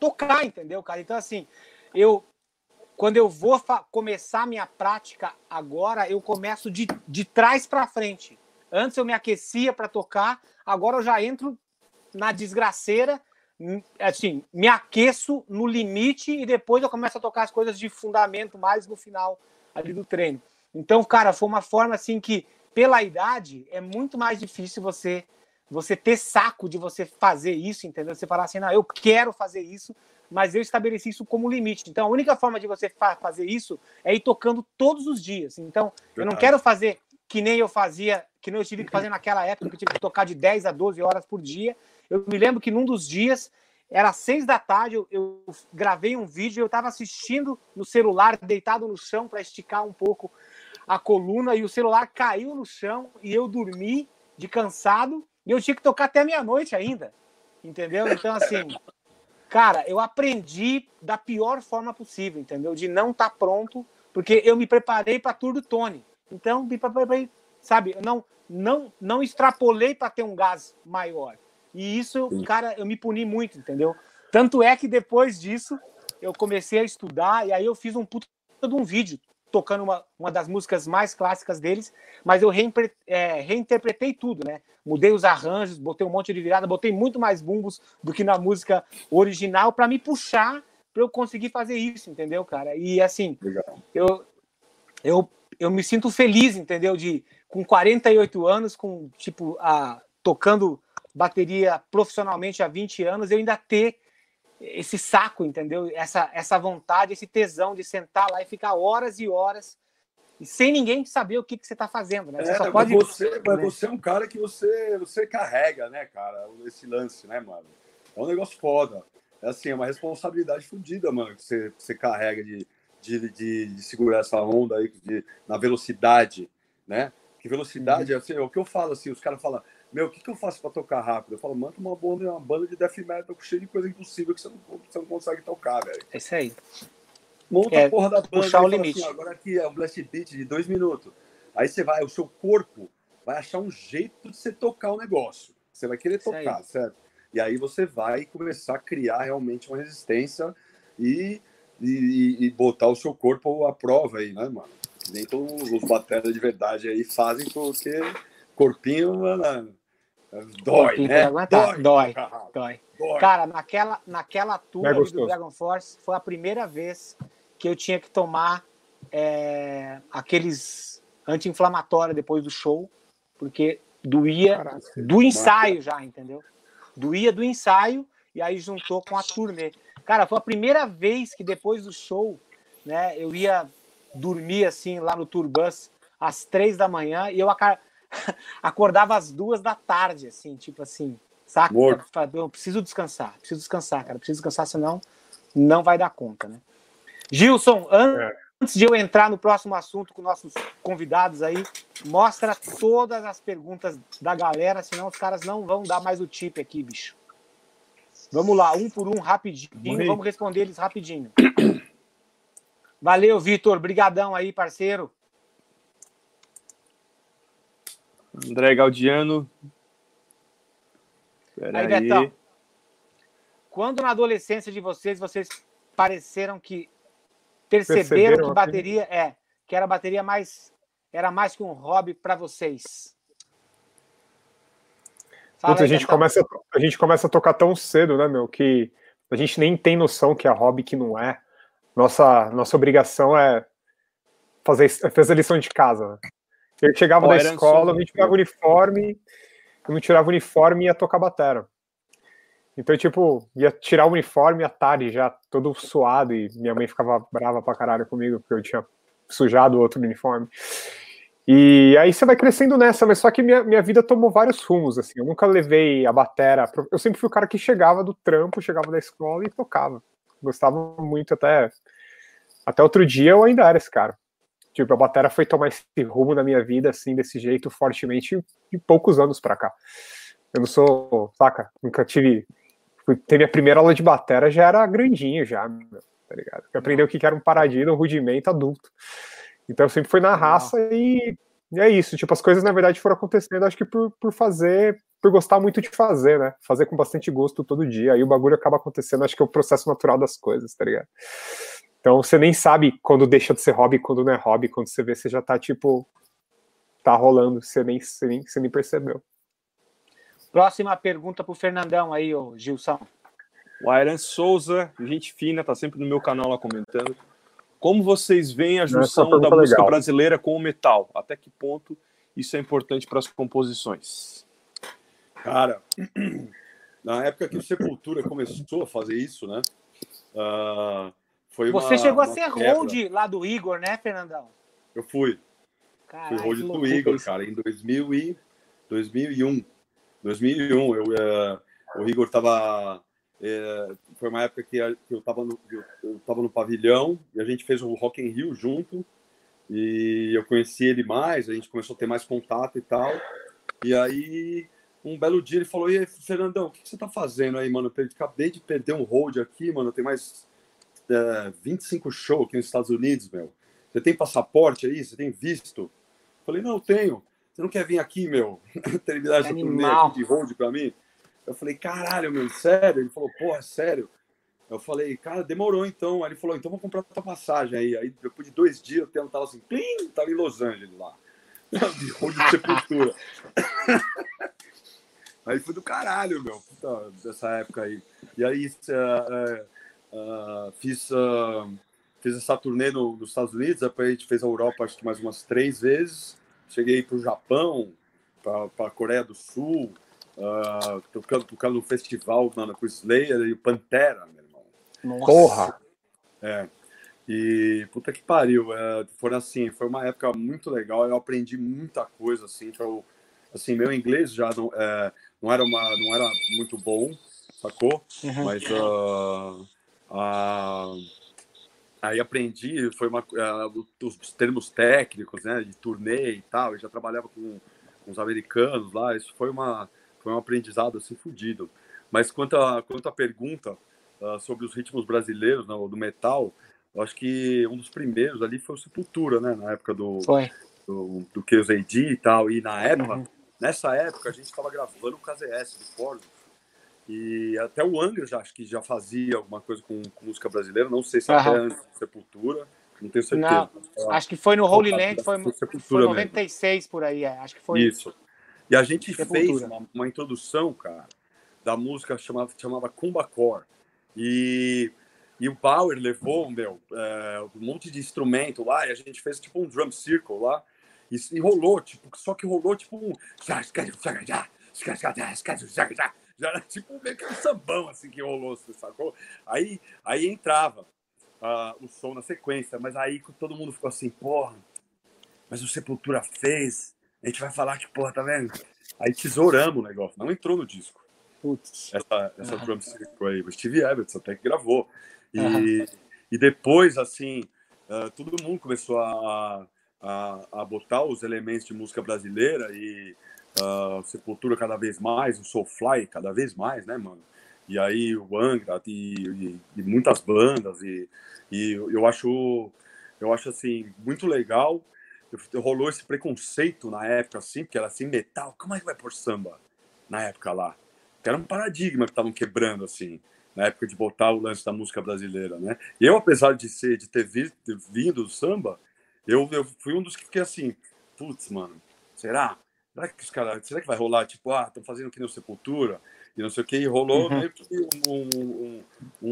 tocar, entendeu, cara? Então, assim, eu quando eu vou começar minha prática agora, eu começo de, de trás para frente. Antes eu me aquecia para tocar, agora eu já entro na desgraceira, assim, me aqueço no limite e depois eu começo a tocar as coisas de fundamento mais no final ali do treino. Então, cara, foi uma forma assim que pela idade é muito mais difícil você você ter saco de você fazer isso, entendeu? Você falar assim, não, eu quero fazer isso, mas eu estabeleci isso como limite. Então, a única forma de você fa fazer isso é ir tocando todos os dias. Então, eu não quero fazer que nem eu fazia, que nem eu tive que fazer naquela época, que eu tive que tocar de 10 a 12 horas por dia. Eu me lembro que num dos dias, era seis da tarde, eu, eu gravei um vídeo, eu estava assistindo no celular, deitado no chão para esticar um pouco a coluna, e o celular caiu no chão e eu dormi de cansado, e eu tinha que tocar até meia-noite ainda. Entendeu? Então, assim, cara, eu aprendi da pior forma possível, entendeu? De não estar tá pronto, porque eu me preparei para Tour do Tony. Então, sabe? Eu não, não, não extrapolei para ter um gás maior. E isso, cara, eu me puni muito, entendeu? Tanto é que depois disso, eu comecei a estudar e aí eu fiz um puto de um vídeo tocando uma, uma das músicas mais clássicas deles, mas eu é, reinterpretei tudo, né? Mudei os arranjos, botei um monte de virada, botei muito mais bumbos do que na música original para me puxar para eu conseguir fazer isso, entendeu, cara? E assim, eu, eu, eu me sinto feliz, entendeu? De com 48 anos, com tipo a tocando bateria profissionalmente há 20 anos, eu ainda ter esse saco, entendeu? Essa, essa vontade, esse tesão de sentar lá e ficar horas e horas e sem ninguém saber o que, que você está fazendo, né? Você é, só pode... Mas você, mas você é um cara que você, você carrega, né, cara, esse lance, né, mano? É um negócio foda. É assim, é uma responsabilidade fodida, mano, que você, você carrega de, de, de, de, segurar essa onda aí de, na velocidade, né? Que velocidade, uhum. assim, é o que eu falo, assim, os caras falam, meu, o que, que eu faço para tocar rápido? Eu falo, manda uma banda, uma banda de death metal cheio de coisa impossível que você não, você não consegue tocar, velho. É isso aí. Monta é, a porra da banda puxar o assim, limite. Assim, agora aqui é um blast beat de dois minutos. Aí você vai, o seu corpo vai achar um jeito de você tocar o negócio. Você vai querer isso tocar, aí. certo? E aí você vai começar a criar realmente uma resistência e, e, e botar o seu corpo à prova aí, né, mano? Nem todos os bateras de verdade aí fazem porque corpinho, mano, Dói, né? Dói, dói, dói, dói. Cara, naquela, naquela tour é do Dragon Force, foi a primeira vez que eu tinha que tomar é, aqueles anti-inflamatórios depois do show, porque doía Caraca, do ensaio já, entendeu? Doía do ensaio e aí juntou com a turnê. Cara, foi a primeira vez que depois do show, né, eu ia dormir assim lá no tour bus às três da manhã e eu acordava às duas da tarde, assim, tipo assim, saca? Eu preciso descansar, preciso descansar, cara, preciso descansar, senão não vai dar conta, né? Gilson, é. antes de eu entrar no próximo assunto com nossos convidados aí, mostra todas as perguntas da galera, senão os caras não vão dar mais o tip aqui, bicho. Vamos lá, um por um, rapidinho, Morri. vamos responder eles rapidinho. Valeu, Vitor, brigadão aí, parceiro. André Gaudiano. Pera aí, aí, Betão. Quando na adolescência de vocês, vocês pareceram que perceberam, perceberam que bateria é, que era bateria mais era mais que um hobby para vocês? Puta, aí, a gente começa a gente começa a tocar tão cedo, né, meu, que a gente nem tem noção que é hobby que não é. Nossa nossa obrigação é fazer fazer a lição de casa. Né? Eu chegava oh, da escola, a gente tirava o uniforme, eu não tirava o uniforme e ia tocar batera. Então, tipo, ia tirar o uniforme à tarde já, todo suado, e minha mãe ficava brava pra caralho comigo, porque eu tinha sujado o outro uniforme. E aí você vai crescendo nessa, mas só que minha, minha vida tomou vários rumos, assim. Eu nunca levei a batera. Eu sempre fui o cara que chegava do trampo, chegava da escola e tocava. Gostava muito até. Até outro dia eu ainda era esse cara. Tipo, a bateria foi tomar esse rumo na minha vida, assim, desse jeito, fortemente, de poucos anos pra cá. Eu não sou, saca? Nunca tive. Fui, teve a primeira aula de bateria, já era grandinho, já, tá ligado? Eu aprendi o que era um paradino, um rudimento adulto. Então eu sempre fui na raça e, e, é isso. Tipo, as coisas na verdade foram acontecendo, acho que por, por fazer, por gostar muito de fazer, né? Fazer com bastante gosto todo dia. Aí o bagulho acaba acontecendo, acho que é o processo natural das coisas, tá ligado? Então você nem sabe quando deixa de ser hobby, quando não é hobby, quando você vê, você já tá tipo. tá rolando, você nem, você nem, você nem percebeu. Próxima pergunta pro Fernandão aí, ô Gilson. O Iron Souza, gente fina, tá sempre no meu canal lá comentando. Como vocês veem a junção da música legal. brasileira com o metal? Até que ponto isso é importante para as composições? Cara, na época que o Sepultura começou a fazer isso, né? Uh, foi Você uma, chegou a ser quebra. hold lá do Igor, né, Fernandão? Eu fui. Caralho, fui hold do Igor, isso. cara, em 2000 e 2001. 2001, eu, eh, o Igor tava. eh, foi uma época que, eu, tava no, eu, no pavilhão e a gente fez o Rock in Rio junto. E eu conheci ele mais, a gente começou a ter mais contato e tal. E aí, um belo dia, ele falou: E aí, Fernandão, o que que você tá fazendo aí, mano? Eu acabei de perder um hold aqui, mano. Tem mais eh, 25 shows aqui nos Estados Unidos, meu. Você tem passaporte aí? Você tem visto? Eu falei: Não, eu tenho. Você não quer vir aqui, meu? Terminar essa turnê de hold pra mim? Eu falei: Caralho, meu, sério? Ele falou: Porra, sério? Eu falei, cara, demorou então. Aí ele falou, então vou comprar tua passagem aí. Aí depois de dois dias, o tempo tava assim, plim, tava em Los Angeles lá. De hold de sepultura. aí foi do caralho, meu, puta, dessa época aí. E aí eh, eh, fiz, ah, fiz essa turnê no- nos Estados Unidos, depois a gente fez a Europa acho que mais umas três vezes. Cheguei pro Japão, pra, pra Coreia do Sul, ah, tocando, tocando no festival, mano, com o Slayer e o Pantera, meu irmão. Nossa. Porra! É. E puta que pariu. É, foram assim, foi uma época muito legal. Eu aprendi muita coisa assim. Foi, assim, meu inglês já não, é, não era uma, não era muito bom, sacou? Uhum. Mas ah, ah, aí aprendi, foi uma, ah, os termos técnicos, né, de turnê e tal. Eu já trabalhava com, com os americanos lá. Isso foi uma, foi um aprendizado assim fudido. Mas quanto à quanto à pergunta ah, sobre os ritmos brasileiros, né, do metal, eu acho que um dos primeiros ali foi o Sepultura, né, na época do Foi. do, do AD e tal. E na época, Uhum. nessa época, a gente estava gravando o KZS do Ford. E até o Angra já acho que já fazia alguma coisa com, com música brasileira. Não sei se até Aham. antes Sepultura. Não tenho certeza. Não, Acho que foi no Holy Land, foi, Foi foi Sepultura mesmo. 96 por aí, é. acho que foi. Isso. E a gente Sepultura. fez uma, uma introdução, cara, da música chamava, chamava Kumbacore. E, e o Bauer levou, meu, é, um monte de instrumento lá, e a gente fez tipo um drum circle lá. E, e rolou, tipo, só que rolou tipo um. Já era tipo meio que um sambão assim que rolou, você sacou? Aí, aí entrava ah, o som na sequência, mas aí todo mundo ficou assim, porra, mas o Sepultura fez, a gente vai falar que, porra, tá vendo? Aí tesouramos o negócio, não entrou no disco. Putz. Essa, essa Aham. drum circle aí, o Steve Evans até que gravou. E, e depois, assim, ah, todo mundo começou a, a, a botar os elementos de música brasileira e ah, Sepultura cada vez mais, o Soulfly cada vez mais, né, mano? E aí o Angra e, e- e muitas bandas e, e eu acho eu acho assim muito legal. Rolou esse preconceito na época assim porque era assim metal. Como é que vai por samba na época lá? Que era um paradigma que estavam quebrando assim na época de botar o lance da música brasileira né? E eu apesar de ser de ter, ter vindo do samba eu, eu fui um dos que fiquei assim putz mano será será que os caras será que vai rolar tipo ah estão fazendo que nem Sepultura e não sei o que, e rolou Uhum. meio que um, um, um,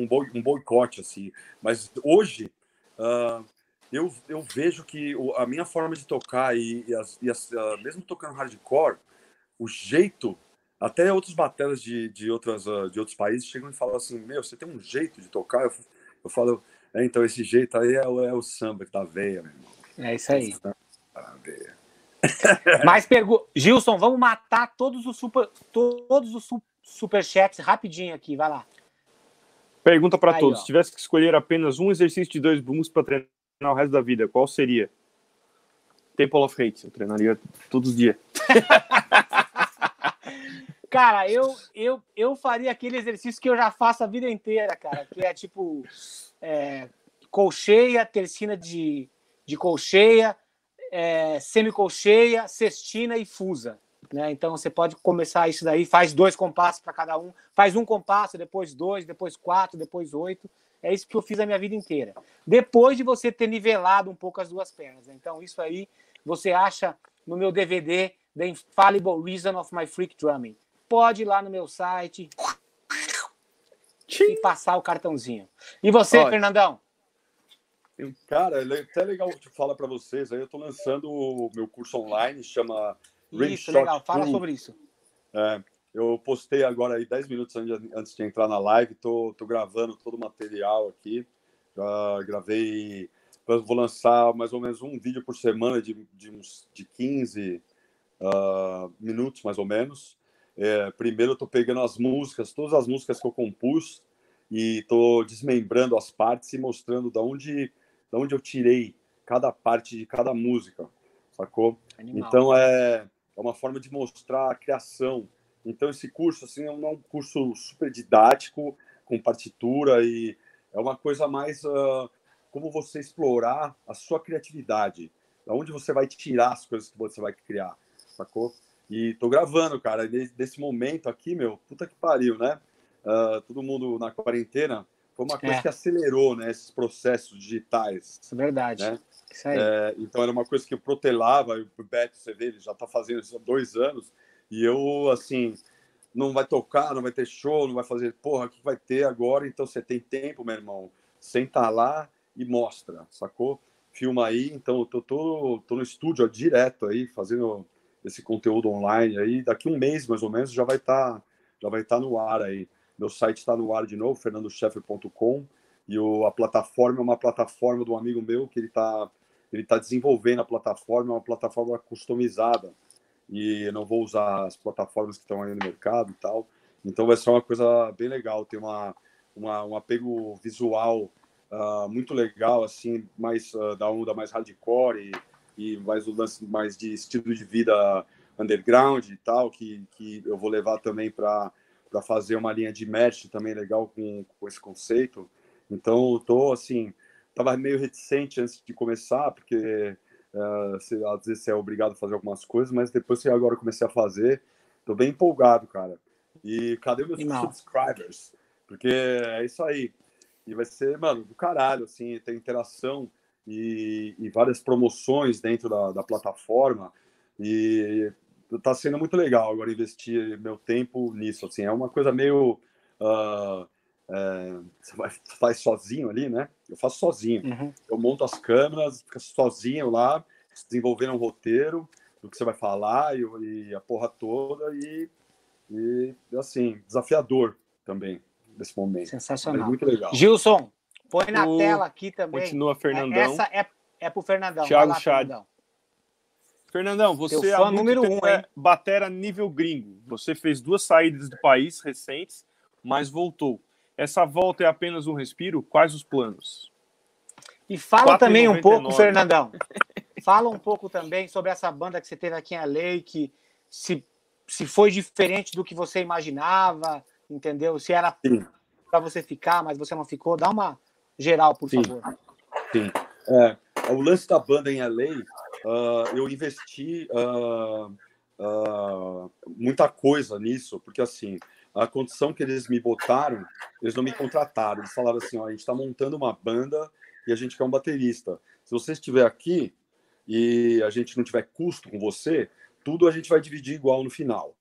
um, boi- boicote, assim. Mas hoje, ah, eu, eu vejo que a minha forma de tocar, e, e as, e as- ah, mesmo tocando hardcore, o jeito, até outros bateras de, de, outras, ah, de outros países chegam e falam assim, meu, você tem um jeito de tocar? Eu, eu falo, é, então esse jeito aí é, o- é o samba que tá veia, meu irmão. É isso aí. Tá veia. Mais perguntas. Gilson, vamos matar todos os super, todos os su- superchats rapidinho aqui, vai lá. Pergunta para todos: ó. se tivesse que escolher apenas um exercício de dois booms para treinar o resto da vida, qual seria? Temple of Hate. Eu treinaria todos os dias. Cara, eu, eu, eu faria aquele exercício que eu já faço a vida inteira, cara, que é tipo é, colcheia, tercina de, de colcheia, é, semicolcheia, cestina e fusa. Né? Então você pode começar isso daí, faz dois compassos para cada um, faz um compasso, depois dois, depois quatro, depois oito. É isso que eu fiz a minha vida inteira. Depois de você ter nivelado um pouco as duas pernas. né? Então, isso aí você acha no meu DVD The Infallible Reason of My Freak Drumming. Pode ir lá no meu site e passar o cartãozinho. E você, Fernandão? Cara, é até legal de falar para vocês. Aí eu tô lançando o meu curso online, chama Isso, legal. Fala Tool. sobre isso. É, eu postei agora aí 10 minutos antes de entrar na live, tô, tô gravando todo o material aqui. Já gravei, vou lançar mais ou menos um vídeo por semana de, de uns de 15 uh, ah, minutos, mais ou menos. É, primeiro eu tô pegando as músicas, todas as músicas que eu compus e tô desmembrando as partes e mostrando da onde, da onde eu tirei cada parte de cada música, sacou? Animal. Então é, é uma forma de mostrar a criação então, esse curso assim, é um curso super didático, com partitura, e é uma coisa mais uh, como você explorar a sua criatividade, da onde você vai tirar as coisas que você vai criar, sacou? E tô gravando, cara, desse momento aqui, meu, puta que pariu, né? Uh, todo mundo na quarentena, foi uma coisa é. que acelerou, né, esses processos digitais. Isso é verdade. Né? Isso é, então era uma coisa que eu protelava, o Beto, você vê, ele já está fazendo isso há dois anos, e eu, assim, não vai tocar, não vai ter show, não vai fazer, porra, o que vai ter agora? Então você tem tempo, meu irmão, senta lá e mostra, sacou? Filma aí, então eu tô, tô, tô no estúdio ó, direto aí, fazendo esse conteúdo online aí, daqui um mês mais ou menos já vai estar tá, já vai estar tá no ar aí. Meu site está no ar de novo, fernandoscheffer.com, e o, a plataforma é uma plataforma de um amigo meu que ele está ele tá desenvolvendo a plataforma, é uma plataforma customizada e não vou usar as plataformas que estão aí no mercado e tal. Então vai ser uma coisa bem legal, tem uma, uma um apego visual uh, muito legal, assim, mais uh, da onda mais hardcore e, e mais o lance mais de estilo de vida underground e tal, que, que eu vou levar também para para fazer uma linha de merch também legal com, com esse conceito. Então, tô assim, tava meio reticente antes de começar, porque Uh, você, às vezes você é obrigado a fazer algumas coisas, mas depois que agora comecei a fazer, tô bem empolgado, cara. E cadê meus Não. subscribers? Porque é isso aí. E vai ser, mano, do caralho, assim, tem interação e, e várias promoções dentro da, da, plataforma. E tá sendo muito legal agora investir meu tempo nisso, assim. É uma coisa meio... Uh, é, você vai, faz sozinho ali, né? Eu faço sozinho. Uhum. Eu monto as câmeras, fica sozinho lá, desenvolvendo um roteiro do que você vai falar e, e a porra toda e, e, assim, desafiador também nesse momento. Sensacional. É muito legal. Gilson, põe na o... tela aqui também. Continua, Fernandão. Essa é, é pro Fernandão. Thiago lá, Chad. Fernandão. Fernandão, você é número um, é batera nível gringo. Você fez duas saídas do país recentes, mas voltou. Essa volta é apenas um respiro? Quais os planos? E fala também um pouco, Fernandão. fala um pouco também sobre essa banda que você teve aqui em LA, que se, se foi diferente do que você imaginava, entendeu? Se era para você ficar, mas você não ficou. Dá uma geral, por Sim. favor. Sim. É, o lance da banda em LA, uh, eu investi uh, uh, muita coisa nisso, porque assim, a condição que eles me botaram, eles não me contrataram. Eles falaram assim: ó, a gente está montando uma banda e a gente quer um baterista. Se você estiver aqui e a gente não tiver custo com você, tudo a gente vai dividir igual no final.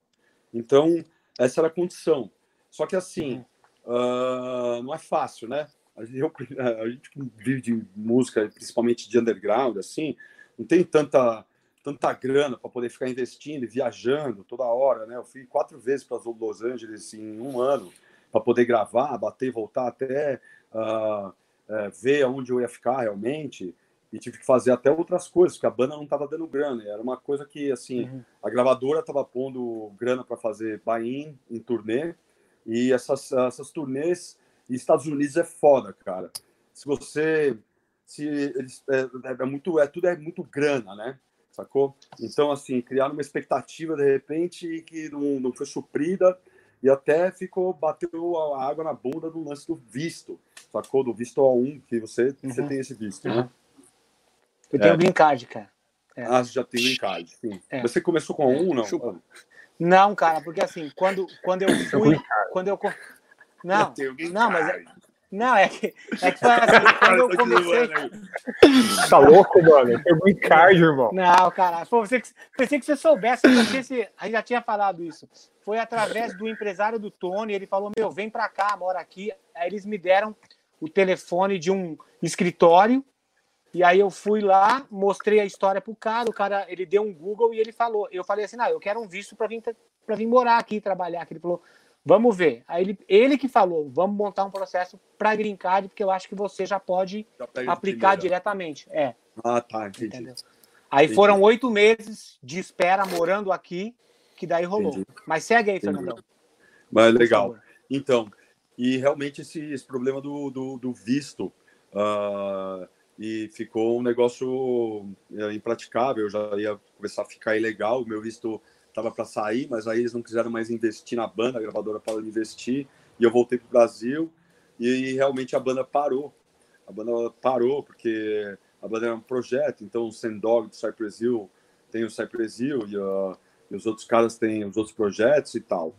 Então, essa era a condição. Só que assim, uh, não é fácil, né? Eu, a gente vive de música, principalmente de underground, assim, não tem tanta tanta grana para poder ficar investindo e viajando toda hora, né? Eu fui quatro vezes para Los Angeles em um ano para poder gravar, bater, voltar até uh, uh, ver onde eu ia ficar realmente e tive que fazer até outras coisas porque a banda não estava dando grana. Era uma coisa que assim uhum. a gravadora estava pondo grana para fazer buy-in em turnê e essas essas turnês e Estados Unidos é foda, cara. Se você se eles é, é muito é tudo é muito grana, né? sacou? Então, assim, criar uma expectativa de repente que não, não foi suprida e até ficou, bateu a água na bunda do lance do visto, sacou? Do visto A1, que você, uhum. você tem esse visto, né? Eu tenho é. green card, cara. É. Ah, já tem green card, sim. É. Você começou com A1, não? Não, cara, porque assim, quando, quando eu fui, quando eu... Não, não, mas não, é que, é que foi assim, quando eu comecei. Tá louco, mano? Tem muito card, irmão. Não, cara, pô, você, pensei que você soubesse, não sei se a gente já tinha falado isso. Foi através do empresário do Tony, ele falou: Meu, vem pra cá, mora aqui. Aí eles me deram o telefone de um escritório. E aí eu fui lá, mostrei a história pro cara, o cara, ele deu um Google e ele falou, eu falei assim, não, eu quero um visto para vir para vir morar aqui, trabalhar aqui. Ele falou, vamos ver. Aí ele, ele que falou, vamos montar um processo para green card, porque eu acho que você já pode já aplicar diretamente. É. Ah, tá, entendi. Entendeu? Aí entendi. foram oito meses de espera morando aqui, que daí rolou. Entendi. Mas segue aí, entendi. Fernandão. Mas legal. Então, e realmente esse, esse problema do, do, do visto uh, e ficou um negócio é, impraticável. Eu já ia começar a ficar ilegal. O meu visto estava para sair, mas aí eles não quiseram mais investir na banda, a gravadora parou de investir e eu voltei para o Brasil e realmente a banda parou. A banda parou porque a banda era um projeto, então o Sendog do Cypress Hill tem o Cypress Hill e, uh, e os outros caras têm os outros projetos e tal.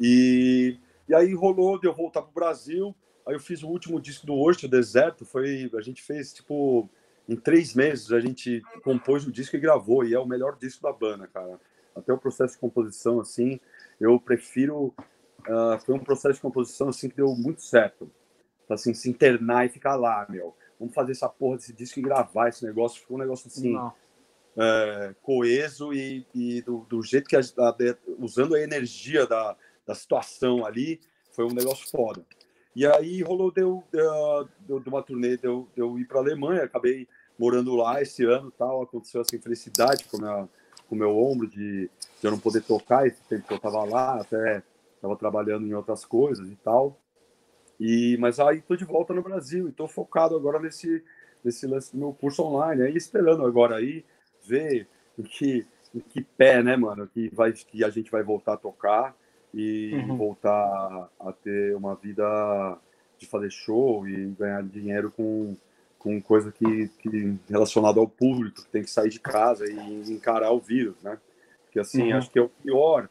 E e aí rolou de eu voltar pro Brasil. Aí eu fiz o último disco do Hoje, o Deserto. Foi, a gente fez, tipo, em três meses a gente compôs o disco e gravou. E é o melhor disco da banda, cara. Até o processo de composição, assim, eu prefiro. Uh, foi um processo de composição, assim, que deu muito certo. Assim, se internar e ficar lá, meu. Vamos fazer essa porra desse disco e gravar esse negócio. Ficou um negócio assim. É, coeso e, e do, do, jeito que a, a, usando a energia da, da situação ali, foi um negócio foda. E aí rolou deu, deu, de uma turnê, deu, deu ir para Alemanha, acabei morando lá esse ano tal, aconteceu essa infelicidade com, minha, com o meu ombro de, de eu não poder tocar esse tempo que eu tava lá, até estava trabalhando em outras coisas e tal. E, mas aí tô de volta no Brasil e tô focado agora nesse, nesse lance do meu curso online, aí esperando agora aí ver em que, em que pé, né, mano, que, vai, que a gente vai voltar a tocar e uhum. voltar a ter uma vida de fazer show e ganhar dinheiro com, com coisa que, que relacionada ao público, que tem que sair de casa e encarar o vírus, né? Porque assim, uhum. acho que é o pior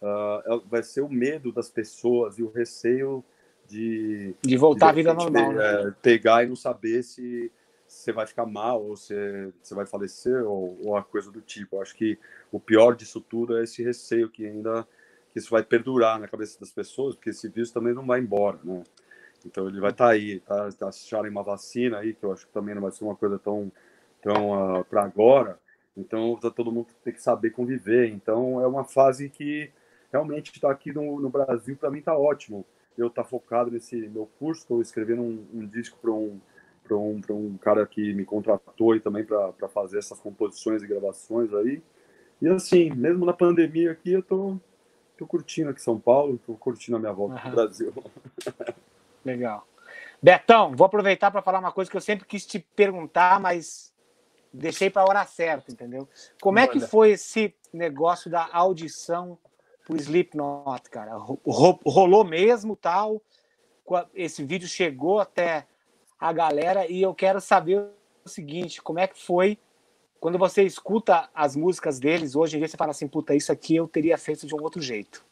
uh, vai ser o medo das pessoas e o receio de de voltar de, à vida normal, né? é, pegar e não saber se você vai ficar mal ou se você vai falecer ou, ou a coisa do tipo. Eu acho que o pior disso tudo é esse receio que ainda que isso vai perdurar na cabeça das pessoas, porque esse vírus também não vai embora, né? Então ele vai estar tá aí, tá, tá acharem uma vacina aí, que eu acho que também não vai ser uma coisa tão, tão uh, ah, para agora. Então tá, todo mundo tem que saber conviver. Então é uma fase que realmente está aqui no, no Brasil, para mim está ótimo. Eu estar tá focado nesse meu curso, estou escrevendo um, um disco para um, para um, um cara que me contratou e também para fazer essas composições e gravações aí. E assim, mesmo na pandemia aqui, eu tô, tô curtindo aqui São Paulo, tô curtindo a minha volta uhum. pro Brasil. Legal. Betão, vou aproveitar para falar uma coisa que eu sempre quis te perguntar, mas deixei para a hora certa, entendeu? Como Manda. é que foi esse negócio da audição pro Slipknot, cara? Rolou mesmo, tal? Esse vídeo chegou até a galera e eu quero saber o seguinte, como é que foi quando você escuta as músicas deles, hoje em dia você fala assim, puta, isso aqui eu teria feito de um outro jeito.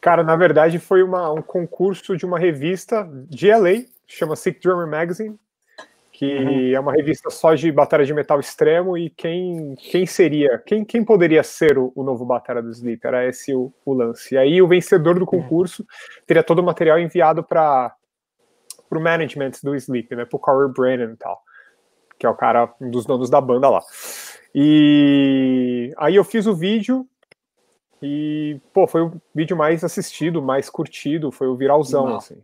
Cara, na verdade foi uma, um concurso de uma revista de LA, chama Sick Drummer Magazine, que uhum. é uma revista só de bateria de metal extremo e quem, quem seria, quem, quem poderia ser o, o novo bateria do Sleep, era esse o, o, lance. E aí o vencedor do concurso teria todo o material enviado para o management do Sleep, né, pro Corey Brennan e tal que é o cara, um dos donos da banda lá. E aí eu fiz o vídeo e, pô, foi o vídeo mais assistido, mais curtido, foi o viralzão, não. assim.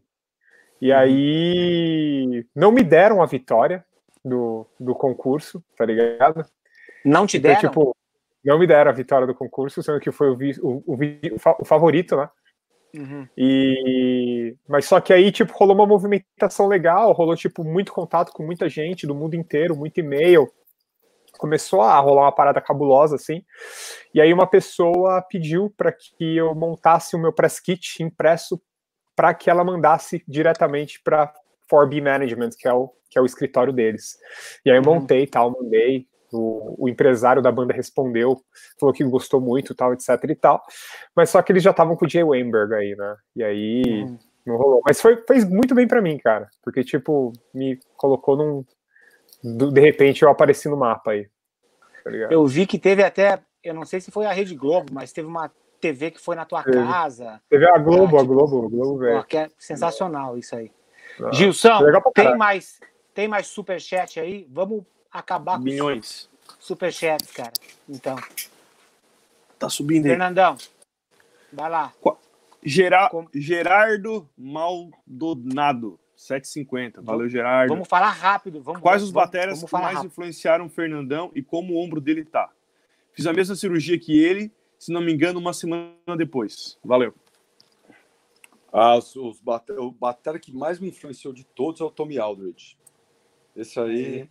E uhum. aí não me deram a vitória do, do concurso, tá ligado? Não te então, deram? tipo, não me deram a vitória do concurso, sendo que foi o, o, o, o favorito, né? Uhum. E mas só que aí tipo rolou uma movimentação legal, rolou tipo muito contato com muita gente do mundo inteiro, muito e-mail. Começou a rolar uma parada cabulosa assim. E aí uma pessoa pediu para que eu montasse o meu press kit impresso para que ela mandasse diretamente para 4B Management, que é o que é o escritório deles. E aí eu uhum. montei, tal, mandei, o, o, empresário da banda respondeu, falou que gostou muito, tal, etc e tal. Mas só que eles já estavam com o Jay Weinberg aí, né? E aí uhum. não rolou. Mas foi, fez muito bem para mim, cara. Porque, tipo, me colocou num. De repente eu apareci no mapa aí. Tá eu vi que teve até. Eu não sei se foi a Rede Globo, mas teve uma TV que foi na tua teve. casa. Teve a Globo, ah, tipo, a Globo, a Globo, velho. Que é sensacional isso aí. Ah, Gilson, tem mais, tem mais superchat aí? Vamos acabar com Milhões. superchats, cara. Então. Tá subindo aí. Fernandão, vai lá. Gera... Gerardo Maldonado, 750. Valeu, Gerardo. Vamos falar rápido. Vamos, Quais vamos, os bateras vamos que mais rápido. influenciaram o Fernandão e como o ombro dele tá? Fiz a mesma cirurgia que ele, se não me engano, uma semana depois. Valeu. Ah, os, bater, o batera que mais me influenciou de todos é o Tommy Aldridge. Esse aí,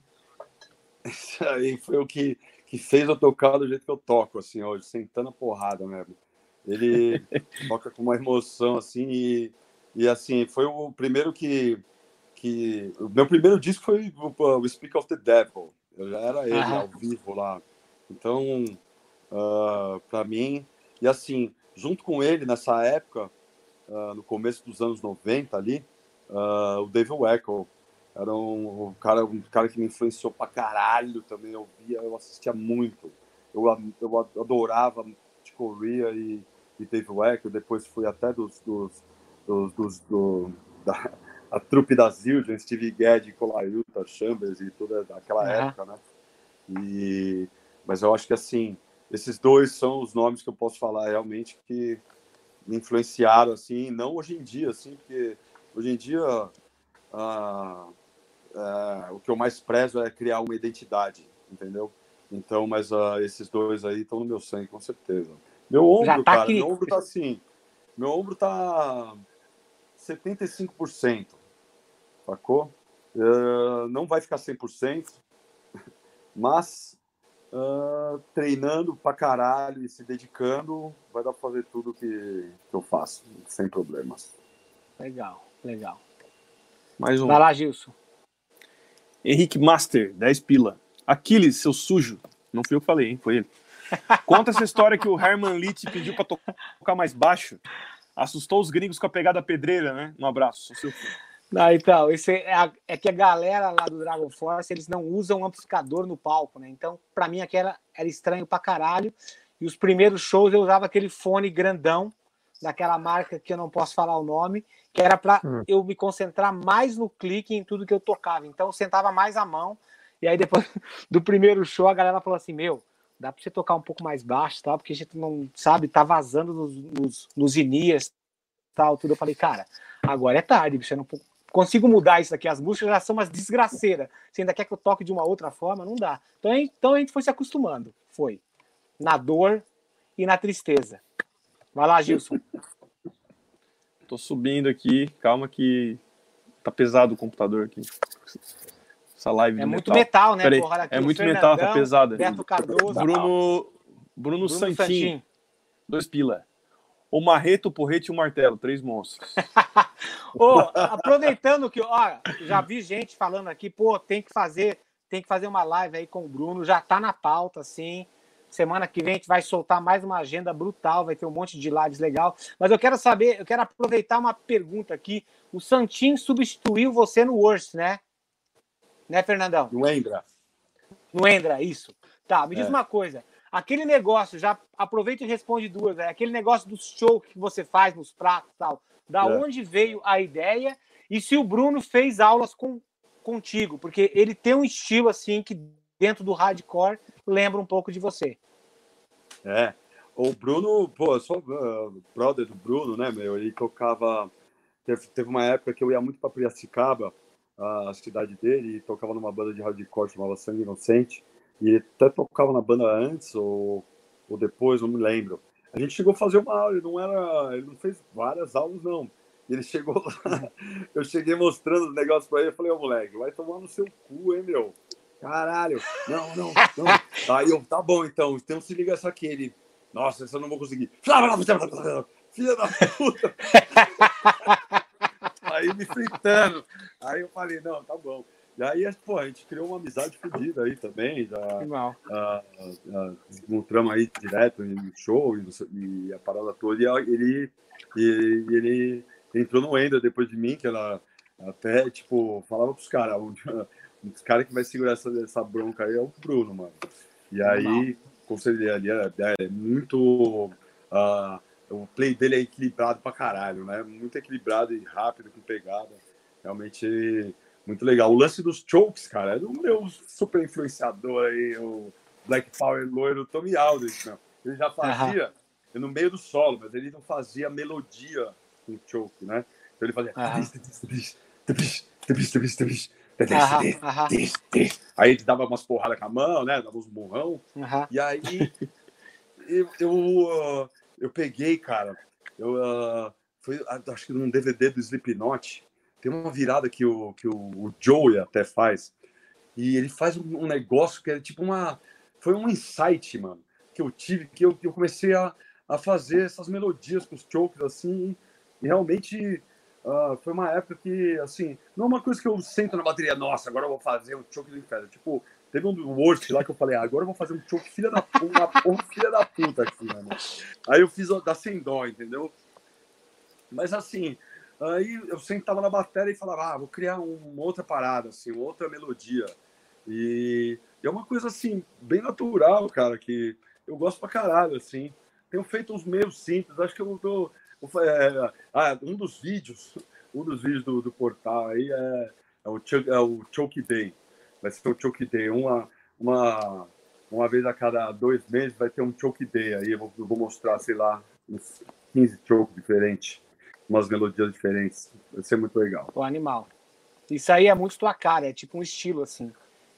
esse aí foi o que, que fez eu tocar do jeito que eu toco, assim, hoje, sentando a porrada mesmo. Ele toca com uma emoção, assim, e, e assim, foi o primeiro que, que... O meu primeiro disco foi o, o Speak of the Devil. Eu já era ele, ao vivo lá. Então, uh, para mim... E assim, junto com ele, nessa época, uh, no começo dos anos 90 ali, uh, o David Weckl era um, um, cara, um cara que me influenciou pra caralho também. Eu via, eu assistia muito. Eu, eu adorava Chick Corea e, e Dave Weckl. Depois fui até dos, dos, dos, dos do, da, a trupe das Zildjian, Steve Gadd, Colaiuta, Chambers e toda aquela uhum. época, né? E, mas eu acho que assim, esses dois são os nomes que eu posso falar realmente que me influenciaram, assim, não hoje em dia, assim, porque hoje em dia ah, ah, o que eu mais prezo é criar uma identidade, entendeu? Então, mas ah, esses dois aí estão no meu sangue, com certeza. Meu ombro, tá cara, aqui. meu ombro tá assim, meu ombro tá 75%, sacou? Uh, não vai ficar 100%, mas uh, treinando pra caralho e se dedicando, vai dar pra fazer tudo que, que eu faço, sem problemas. Legal, legal. Mais um. Vai lá, Gilson. Henrique Master, 10 pila. Aquiles, seu sujo. Não fui eu que falei, hein? Foi ele. Conta essa história que o Herman Litt pediu pra tocar mais baixo. Assustou os gringos com a pegada pedreira, né? Um abraço, seu filho. Não, então, esse é, é, que a galera lá do Dragon Force, eles não usam amplificador no palco, né? Então, para mim, aqui era, era estranho pra caralho. E os primeiros shows eu usava aquele fone grandão, daquela marca que eu não posso falar o nome, que era para hum. eu me concentrar mais no clique em tudo que eu tocava. Então, eu sentava mais a mão. E aí, depois do primeiro show, a galera falou assim: Meu, dá para você tocar um pouco mais baixo, tá? Porque a gente não sabe, tá vazando nos, nos, nos inias, tal, tudo. Eu falei, cara, agora é tarde, você não consigo mudar isso aqui. As músicas já são umas desgraceiras. Você ainda quer que eu toque de uma outra forma? Não dá. Então, então a gente foi se acostumando. Foi. Na dor e na tristeza. Vai lá, Gilson. Tô subindo aqui. Calma que tá pesado o computador aqui. Essa live é muito metal, né? Porra, é muito metal, tá pesada. Beto Cardoso. Bruno, Bruno, Bruno Santin. Santin. Dois pila. O marreto, o porrete e o martelo, três monstros. oh, aproveitando que, ó, já vi gente falando aqui, pô, tem que fazer, tem que fazer uma live aí com o Bruno, já tá na pauta, assim. Semana que vem a gente vai soltar mais uma agenda brutal, vai ter um monte de lives legal. Mas eu quero saber, eu quero aproveitar uma pergunta aqui. O Santin substituiu você no Worst, né? Né, Fernandão? No Endra. No Endra, isso. Tá, me diz é. uma coisa. Aquele negócio, já aproveita e responde duas, é aquele negócio do show que você faz nos pratos e tal. Da é. onde veio a ideia e se o Bruno fez aulas com, contigo, porque ele tem um estilo assim que dentro do hardcore lembra um pouco de você. É. O Bruno, pô, eu sou uh, brother do Bruno, né, meu? Ele tocava. Teve, teve uma época que eu ia muito para Piracicaba, a cidade dele, e tocava numa banda de hardcore chamada Sangue Inocente. E ele até tocava na banda antes ou, ou depois, não me lembro. A gente chegou a fazer uma aula, ele não era, ele não fez várias aulas não. Ele chegou lá, eu cheguei mostrando os negócios para ele, eu falei, ô moleque, vai tomar no seu cu, hein, meu? Caralho, não, não, não. Aí eu, tá bom então, então se liga só aqui, ele, nossa, essa eu não vou conseguir. Filha da puta! Aí me fritando. Aí eu falei, não, tá bom. E aí, pô, a gente criou uma amizade fodida aí também. Já, uh, encontramos aí direto no show e, e, a parada toda. E ele, e, ele entrou no Ender depois de mim, que ela até, tipo, falava pros caras, um, um dos caras que vai segurar essa, essa bronca aí é o Bruno, mano. E aí, conselhei ali, é, é muito. Uh, o play dele é equilibrado pra caralho, né? Muito equilibrado e rápido, com pegada. Realmente muito legal. O lance dos chokes, cara, é do meu super influenciador aí, o Black Power loiro Tommy Aldridge, meu. ele já fazia uhum. no meio do solo, mas ele não fazia melodia com choke, né? Então ele fazia. Aí ele dava umas porradas com a mão, né? Dava uns burrão. Uhum. E aí eu, eu, eu, peguei, cara. Eu, uh, foi, acho que num DVD do Slipknot. Tem uma virada que o, que o, o Joey até faz. E ele faz um, um negócio que é tipo uma. Foi um insight, mano, que eu tive, que eu, que eu comecei a, a fazer essas melodias com os chokes assim. E realmente Uh, foi uma época que, assim, não é uma coisa que eu sento na bateria, nossa, agora eu vou fazer um choke do inferno. Tipo, teve um worst lá que eu falei, ah, agora eu vou fazer um choke filha da puta, filha da puta aqui, mano. Aí eu fiz da sem dó, entendeu? Mas assim, aí eu sentava na bateria e falava, ah, vou criar uma outra parada, assim, outra melodia. E, e é uma coisa, assim, bem natural, cara, que eu gosto pra caralho, assim. Tenho feito uns meios simples, acho que eu tô é, ah, um dos vídeos, um dos vídeos do, do portal aí é, é, o, é o Choke Day. Vai ser o Choke Day. Uma, uma, uma vez a cada dois meses vai ter um Choke Day aí. Eu vou, eu vou mostrar, sei lá, uns 15 choke diferentes, umas melodias diferentes. Vai ser muito legal. O animal. Isso aí é muito tua cara, é tipo um estilo assim.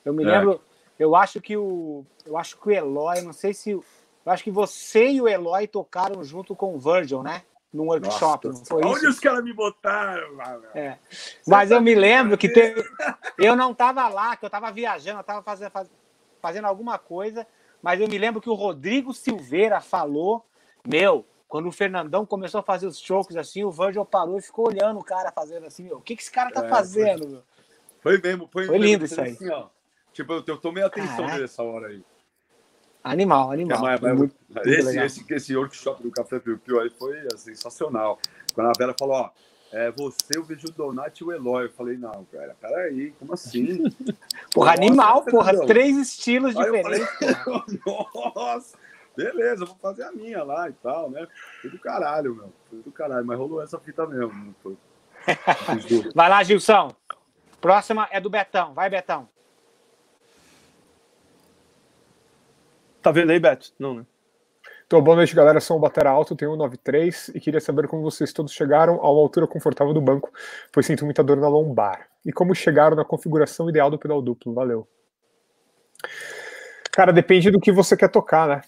Eu me lembro, é. eu acho que o, eu acho que o Eloy, não sei se, eu acho que você e o Eloy tocaram junto com o Virgil, né? Num workshop. Nossa, não Onde isso? os caras me botaram? É. Mas eu me lembro que teve... eu não estava lá, que eu estava viajando, eu estava fazendo, fazendo alguma coisa, mas eu me lembro que o Rodrigo Silveira falou: Meu, quando o Fernandão começou a fazer os chokes assim, o Virgil parou e ficou olhando o cara fazendo assim: Meu, o que, que esse cara tá é, fazendo? Foi, foi mesmo, foi, foi lindo isso aí. Assim. Tipo, eu, eu tomei atenção Caraca. nessa hora aí. Animal, animal. É, mas, muito, esse, muito esse, esse, workshop do Café Piu Piu aí foi é, sensacional. Quando a Vera falou, ó, é você, o Donati e o Eloy. Eu falei, não, cara, peraí, como assim? porra, animal, porra, não. três estilos aí diferentes. Falei, Nossa, beleza, vou fazer a minha lá e tal, né? Foi do caralho, meu. Foi do caralho, mas rolou essa fita mesmo. Foi... Vai lá, Gilson. Próxima é do Betão. Vai, Betão. Tá vendo aí, Beto? Não, né? Então, boa noite, galera. Sou o Batera Alto, tenho 193 e queria saber como vocês todos chegaram a uma altura confortável do banco, pois sinto muita dor na lombar. E como chegaram na configuração ideal do pedal duplo. Valeu. Cara, depende do que você quer tocar, né?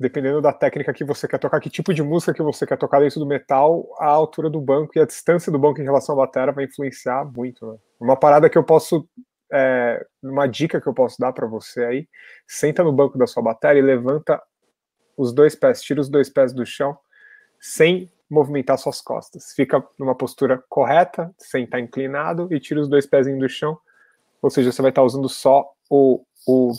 Dependendo da técnica que você quer tocar, que tipo de música que você quer tocar dentro do metal, a altura do banco e a distância do banco em relação à bateria vai influenciar muito. Né? Uma parada que eu posso é, uma dica que eu posso dar para você aí, senta no banco da sua bateria e levanta os dois pés, tira os dois pés do chão, sem movimentar suas costas. Fica numa postura correta, sem estar inclinado, e tira os dois pés do chão. Ou seja, você vai estar usando só o, o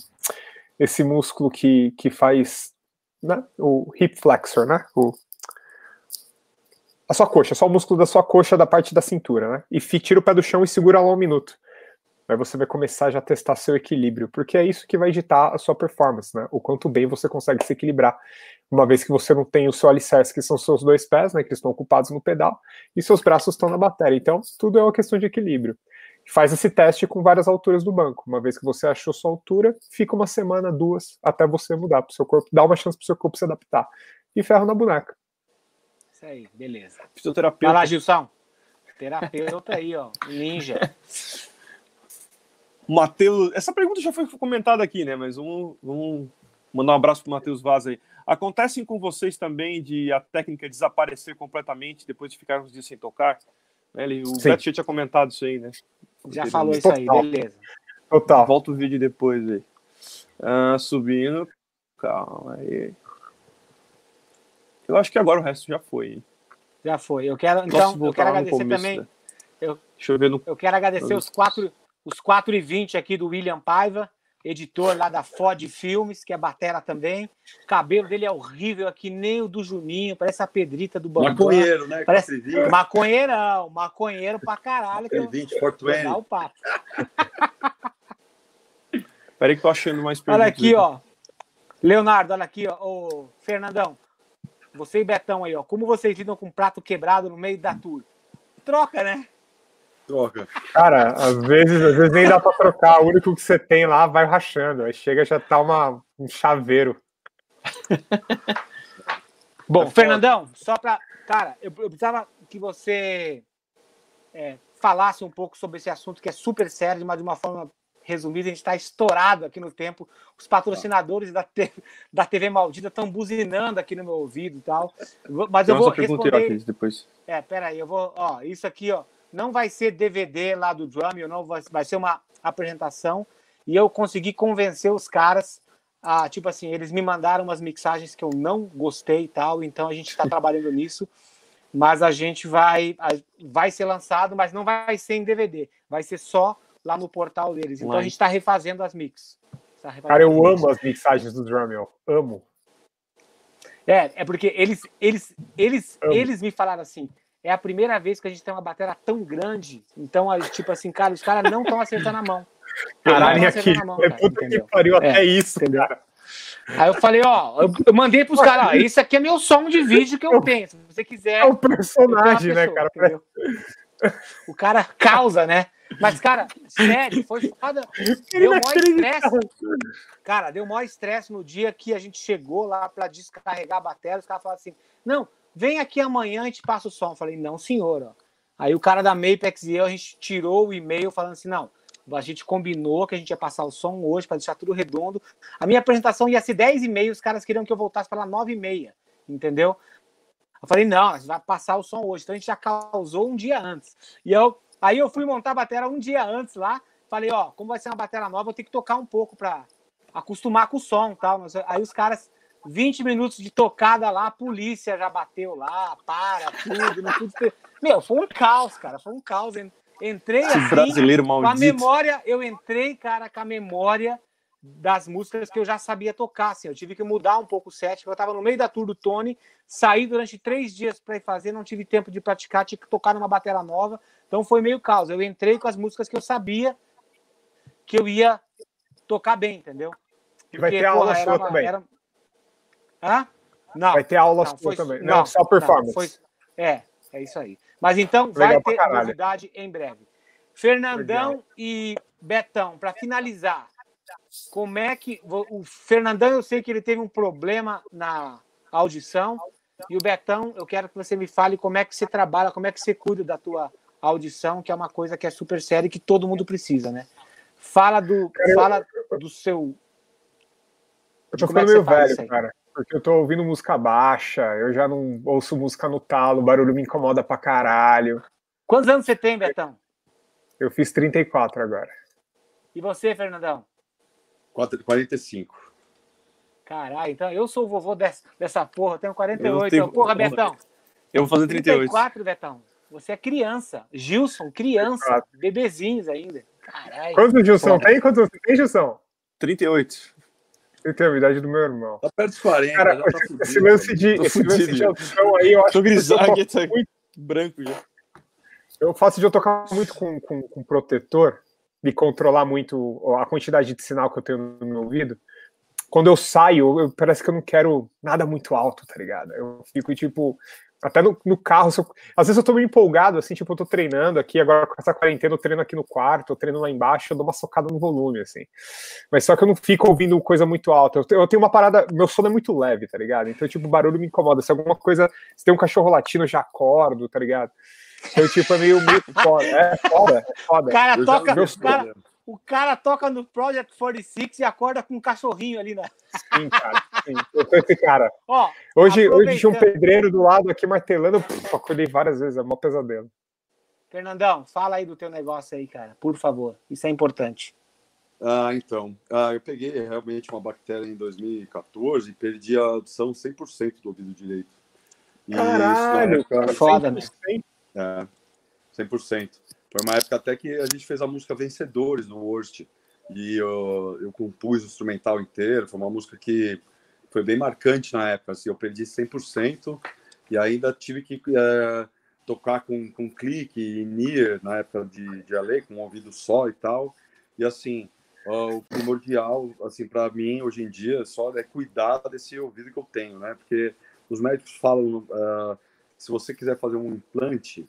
esse músculo que, que faz né, o hip flexor, né? O, a sua coxa, só o músculo da sua coxa da parte da cintura, né? E tira o pé do chão e segura lá um minuto. Aí você vai começar já a testar seu equilíbrio, porque é isso que vai editar a sua performance, né? O quanto bem você consegue se equilibrar, uma vez que você não tem o seu alicerce, que são seus dois pés, né? Que estão ocupados no pedal, e seus braços estão na bateria. Então, tudo é uma questão de equilíbrio. Faz esse teste com várias alturas do banco. Uma vez que você achou sua altura, fica uma semana, duas, até você mudar para o seu corpo, dá uma chance para o seu corpo se adaptar. E ferro na boneca. Isso aí, beleza. Fisioterapeuta. Vai lá, Gilson. Terapeuta aí, ó. Ninja. Matheus. Essa pergunta já foi comentada aqui, né? Mas vamos, vamos mandar um abraço para o Matheus Vaz aí. Acontecem com vocês também de a técnica desaparecer completamente depois de ficar uns dias sem tocar? Ele, o Sim. Beto já tinha comentado isso aí, né? Já falou isso aí, beleza. Total. Volta o vídeo depois aí. Ah, subindo. Calma aí. Eu acho que agora o resto já foi. Hein? Já foi. Eu quero, então, eu quero agradecer começo, também. Né? Eu, Deixa eu ver no. Eu quero agradecer os quatro os 4 e 20 aqui do William Paiva, editor lá da Ford Filmes, que é batera também. O cabelo dele é horrível aqui, nem o do Juninho, parece a pedrita do Bambam. Maconheiro, né? Parece... Maconheirão, maconheiro pra caralho. 20, 420. o papo. Peraí que tô achando mais perguntas. Olha aqui, ó. Leonardo, olha aqui, ó. Ô, Fernandão, você e Betão aí, ó. Como vocês lidam com um prato quebrado no meio da tour? Troca, né? Troca. Cara, às vezes, às vezes nem dá pra trocar. O único que você tem lá vai rachando. Aí chega já tá uma, um chaveiro. Bom, Fernandão, só para. Cara, eu, eu, precisava que você é, falasse um pouco sobre esse assunto que é super sério, mas de uma forma resumida, a gente está estourado aqui no tempo. Os patrocinadores da, TV, da TV Maldita estão buzinando aqui no meu ouvido e tal. Mas eu vou responder. Aqui, depois. É, peraí, eu vou. Ó, isso aqui, ó, não vai ser DVD lá do Drum, não vai, vai ser uma apresentação. E eu consegui convencer os caras a, tipo assim, eles me mandaram umas mixagens que eu não gostei e tal, então a gente está trabalhando nisso. Mas a gente vai, vai ser lançado, mas não vai ser em DVD, vai ser só lá no portal deles. Então a gente está refazendo as mix. Tá refazendo Cara, eu amo as mixagens do Drummel. Amo. É, é porque eles, eles, eles, eles me falaram assim. É a primeira vez que a gente tem uma bateria tão grande. Então, tipo assim, cara, os caras não estão acertando a mão. Caralho, aqui. Mão, cara, puta que pariu, é, até isso, entendeu? cara. Aí eu falei, ó, eu, mandei pros caras, ó, isso aqui é meu som de vídeo que eu tenho. Se você quiser. É o personagem, né, cara? Entendeu? O cara causa, né? Mas, cara, sério, foi foda. Deu maior estresse. Cara, deu maior estresse no dia que a gente chegou lá para descarregar a bateria. Os caras falaram assim: não, vem aqui amanhã a gente passa o som. Eu falei, não, senhor. Ó. Aí o cara da Mapex e eu, a gente tirou o e-mail falando assim: não, a gente combinou que a gente ia passar o som hoje para deixar tudo redondo. A minha apresentação ia ser 10 e meia, os caras queriam que eu voltasse para lá 9 e meia, entendeu? Eu falei, não, a gente vai passar o som hoje. Então a gente já causou um dia antes. E eu Aí eu fui montar a bateria um dia antes lá. Falei, ó, como vai ser uma bateria nova, eu tenho que tocar um pouco para acostumar com o som tal. Aí os caras, 20 minutos de tocada lá, a polícia já bateu lá, para, tudo, não tudo. Meu, foi um caos, cara, foi um caos. Entrei assim, brasileiro maldito. com a memória, eu entrei, cara, com a memória das músicas que eu já sabia tocar. Assim, eu tive que mudar um pouco o set, porque eu estava no meio da tour do Tony, saí durante três dias para ir fazer, não tive tempo de praticar, tinha que tocar numa bateria nova. Então foi meio caos. Eu entrei com as músicas que eu sabia que eu ia tocar bem, entendeu? E vai ter aula sua uma, também. Era... Hã? Não. Vai ter aula não, sua também. Não, não só performance. Não, foi... É, é isso aí. Mas então Legal vai ter novidade em breve. Fernandão Legal. e Betão, para finalizar, como é que. O Fernandão, eu sei que ele teve um problema na audição. E o Betão, eu quero que você me fale como é que você trabalha, como é que você cuida da tua audição, que é uma coisa que é super séria e que todo mundo precisa, né? Fala do, cara, fala eu, do seu. Eu tô é ficando é meio velho, cara. Porque eu tô ouvindo música baixa, eu já não ouço música no talo, o barulho me incomoda pra caralho. Quantos anos você tem, Betão? Eu fiz 34 agora. E você, Fernandão? 45. Caralho, então eu sou o vovô dessa, dessa porra, tenho 48. Tenho... Então, porra, Betão. Eu vou fazer 38. 34, Betão. Você é criança. Gilson, criança. Bebezinhos ainda. Caralho. Quantos Gilson tem? Quantos você tem, Gilson? 38. Eu tenho a idade do meu irmão. Tá perto dos 40. Cara, tá esse, fudido, esse lance de, esse lance de audição aí, eu acho Tô grisalho, tá muito branco já. Eu faço de eu tocar muito com, com, com protetor e controlar muito a quantidade de sinal que eu tenho no meu ouvido. Quando eu saio, eu, parece que eu não quero nada muito alto, tá ligado? Eu fico tipo, até no, no carro, eu, às vezes eu tô meio empolgado, assim, tipo, eu tô treinando aqui, agora com essa quarentena eu treino aqui no quarto, eu treino lá embaixo, eu dou uma socada no volume, assim. Mas só que eu não fico ouvindo coisa muito alta. Eu, eu tenho uma parada, meu sono é muito leve, tá ligado? Então, tipo, o barulho me incomoda. Se alguma coisa, se tem um cachorro latino, eu já acordo, tá ligado? Então, tipo, é meio, meio foda. É foda, é foda. O cara toca, meu, cara, o cara toca no Project 46 e acorda com um cachorrinho ali, né? Sim, cara. Sim. Eu sou esse cara. Ó, hoje, hoje tinha um pedreiro do lado aqui martelando. Puf, acordei várias vezes, é um pesadelo. Fernandão, fala aí do teu negócio aí, cara, por favor. Isso é importante. Ah, então. Ah, eu peguei realmente uma bactéria em 2014 e perdi a audição 100% do ouvido direito. E Caralho, isso, cara. Foda, né? É, 100%. Foi uma época até que a gente fez a música Vencedores no Worst. E eu, eu compus o instrumental inteiro. Foi uma música que foi bem marcante na época. Assim, eu perdi 100% e ainda tive que é, tocar com, com clique e near na época de, de LA, com um ouvido só e tal. E assim, o primordial, assim, para mim, hoje em dia, só é cuidar desse ouvido que eu tenho, né? Porque os médicos falam, uh, se você quiser fazer um implante,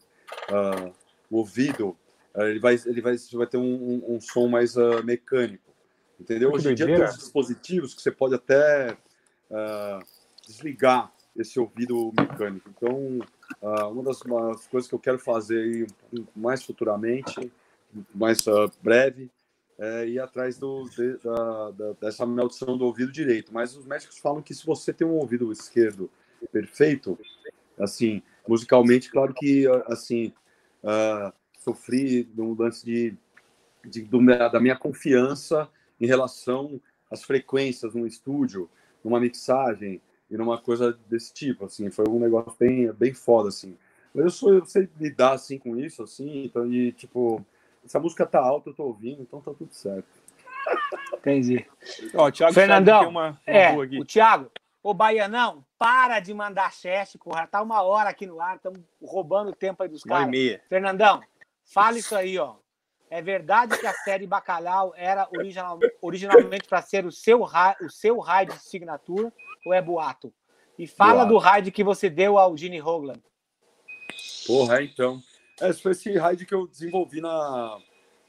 uh, o ouvido, ele vai, ele vai, vai ter um, um, um som mais uh, mecânico. Entendeu? Hoje em dia tem uns dispositivos que você pode até uh, desligar esse ouvido mecânico. Então, uh, uma das coisas que eu quero fazer aí, mais futuramente, mais breve, é ir atrás do, de, da, da, dessa maldição do ouvido direito. Mas os médicos falam que se você tem um ouvido esquerdo perfeito, assim, musicalmente, claro que, assim, uh, sofri no lance de, de, do, da minha confiança em relação às frequências no estúdio, numa mixagem e numa coisa desse tipo, assim, foi um negócio bem, bem foda, assim. Mas eu, sou, eu sei lidar, assim, com isso, assim, então, e, tipo, se a música tá alta, eu tô ouvindo, então tá tudo certo. Entendi. Ó, o Thiago Fernandão, uma, uma é, o Thiago, ô Baianão, para de mandar chat, porra, tá uma hora aqui no ar, estamos roubando o tempo aí dos caras. Fernandão, fala isso aí, ó. É verdade que a série Bacalhau era original, originalmente para ser o seu, o seu raid de signatura ou é boato? E fala boato. do raid que você deu ao Gene Hoglan. Porra, é, então. Esse foi esse raid que eu desenvolvi na,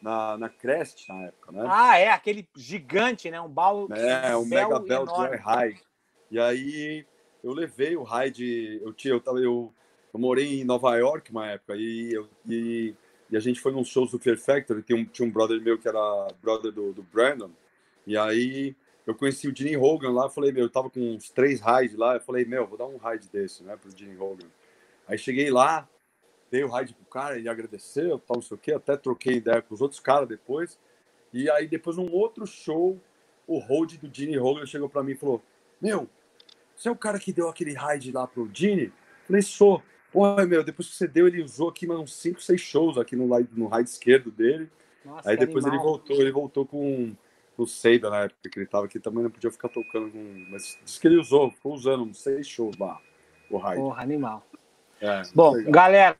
na, na Crest na época, né? Ah, é, aquele gigante, né? Um baú. É, um Mega Bell Joy Raid. E aí eu levei o raid. Eu, tinha, eu, eu, eu, eu morei em Nova York uma época e, eu, e, e a gente foi num show do Fear Factory. Tinha um, tinha um brother meu que era brother do, do Brandon. E aí eu conheci o Gene Hogan lá, falei, meu, eu tava com uns três raids lá, eu falei, meu, vou dar um raid desse, né, pro Gene Hogan. Aí cheguei lá, dei o raid pro cara, ele agradeceu, tal, não sei o quê, até troquei ideia com os outros caras depois. E aí, depois, num outro show, o hold do Gene Hogan chegou para mim e falou: Meu, você é o cara que deu aquele raid lá pro Gene? Falei, sou. Pô, meu, depois que você deu, ele usou aqui mais uns 5, 6 shows aqui no, no raid esquerdo dele. Nossa, aí depois animal. ele voltou, ele voltou com o Seida na época que ele tava aqui, também não podia ficar tocando com. Mas disse que ele usou, ficou usando uns 6 shows lá, o raid. Porra, animal. É, Bom, legal. galera,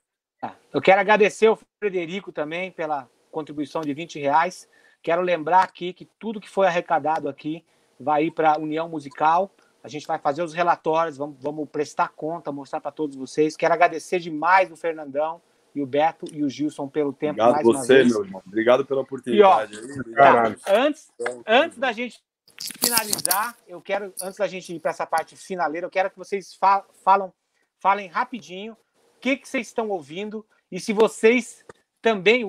eu quero agradecer o Frederico também pela contribuição de 20 reais. Quero lembrar aqui que tudo que foi arrecadado aqui vai ir para a União Musical. A gente vai fazer os relatórios, vamos, vamos prestar conta, mostrar para todos vocês. Quero agradecer demais o Fernandão e o Beto e o Gilson pelo tempo Obrigado mais você, meu irmão. Obrigado pela oportunidade. E, ó, tá, antes, antes da gente finalizar, eu quero, antes da gente ir para essa parte finaleira, eu quero que vocês falam, falem rapidinho que, que vocês estão ouvindo e se vocês também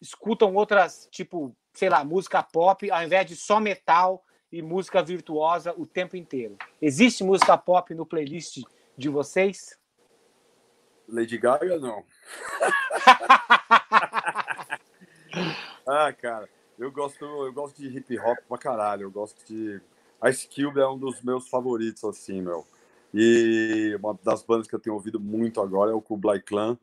escutam outras, tipo, sei lá, música pop, ao invés de só metal e música virtuosa o tempo inteiro. Existe música pop no playlist de vocês? Lady Gaga, não. ah, cara, eu gosto, eu gosto de hip hop pra caralho. Eu gosto de. Ice Cube é um dos meus favoritos, assim, meu. E uma das bandas que eu tenho ouvido muito agora é o Kublai Klan,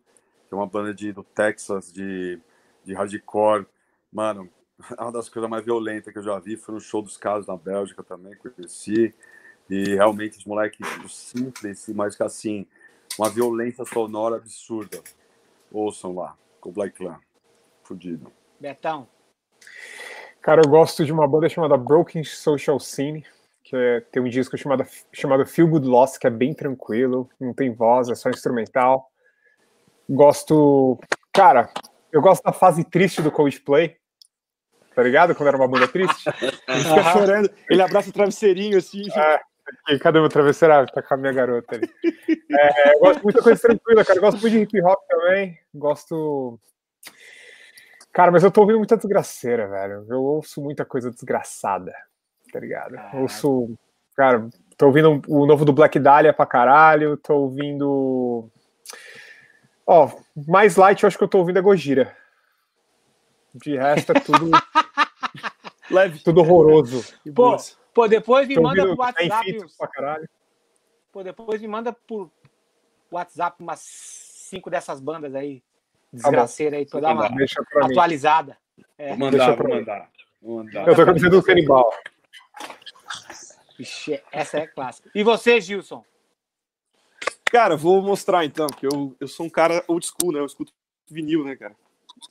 que é uma banda de, do Texas, de, de hardcore. Mano, uma das coisas mais violentas que eu já vi. Foi no show dos caras na Bélgica também, conheci. E realmente os moleques simples, mas que assim, uma violência sonora absurda. Ouçam lá, Kublai Klan. Fudido. Betão. Cara, eu gosto de uma banda chamada Broken Social Scene que é, tem um disco chamado, chamado Feel Good Loss, que é bem tranquilo, não tem voz, é só instrumental. Gosto. Cara, eu gosto da fase triste do Coldplay. Tá ligado? Quando era uma banda triste. Ele fica chorando, ele abraça o travesseirinho assim. É, cadê meu travesseiro? Ah, tá com a minha garota ali. É, eu gosto muito de coisa tranquila, cara. Eu gosto muito de hip hop também. Gosto. Cara, mas eu tô ouvindo muita desgraceira, velho. Eu ouço muita coisa desgraçada tá ligado? Caraca. Ouço. Cara, tô ouvindo o novo do Black Dahlia pra caralho, tô ouvindo. Ó, mais light eu acho que eu tô ouvindo é Gojira. De resto é tudo. Leve. Tudo horroroso. Pô, pô depois me tô manda pro WhatsApp. Pra caralho. Pô, depois me manda por WhatsApp umas cinco dessas bandas aí. Tá Desgraceira aí, pra dar uma atualizada. É. Vou mandar, vou mandar, vou mandar. Eu tô com a do canibal. Ixi, essa é clássica. E você, Gilson? Cara, vou mostrar então, porque eu, eu sou um cara old school, né? Eu escuto vinil, né, cara?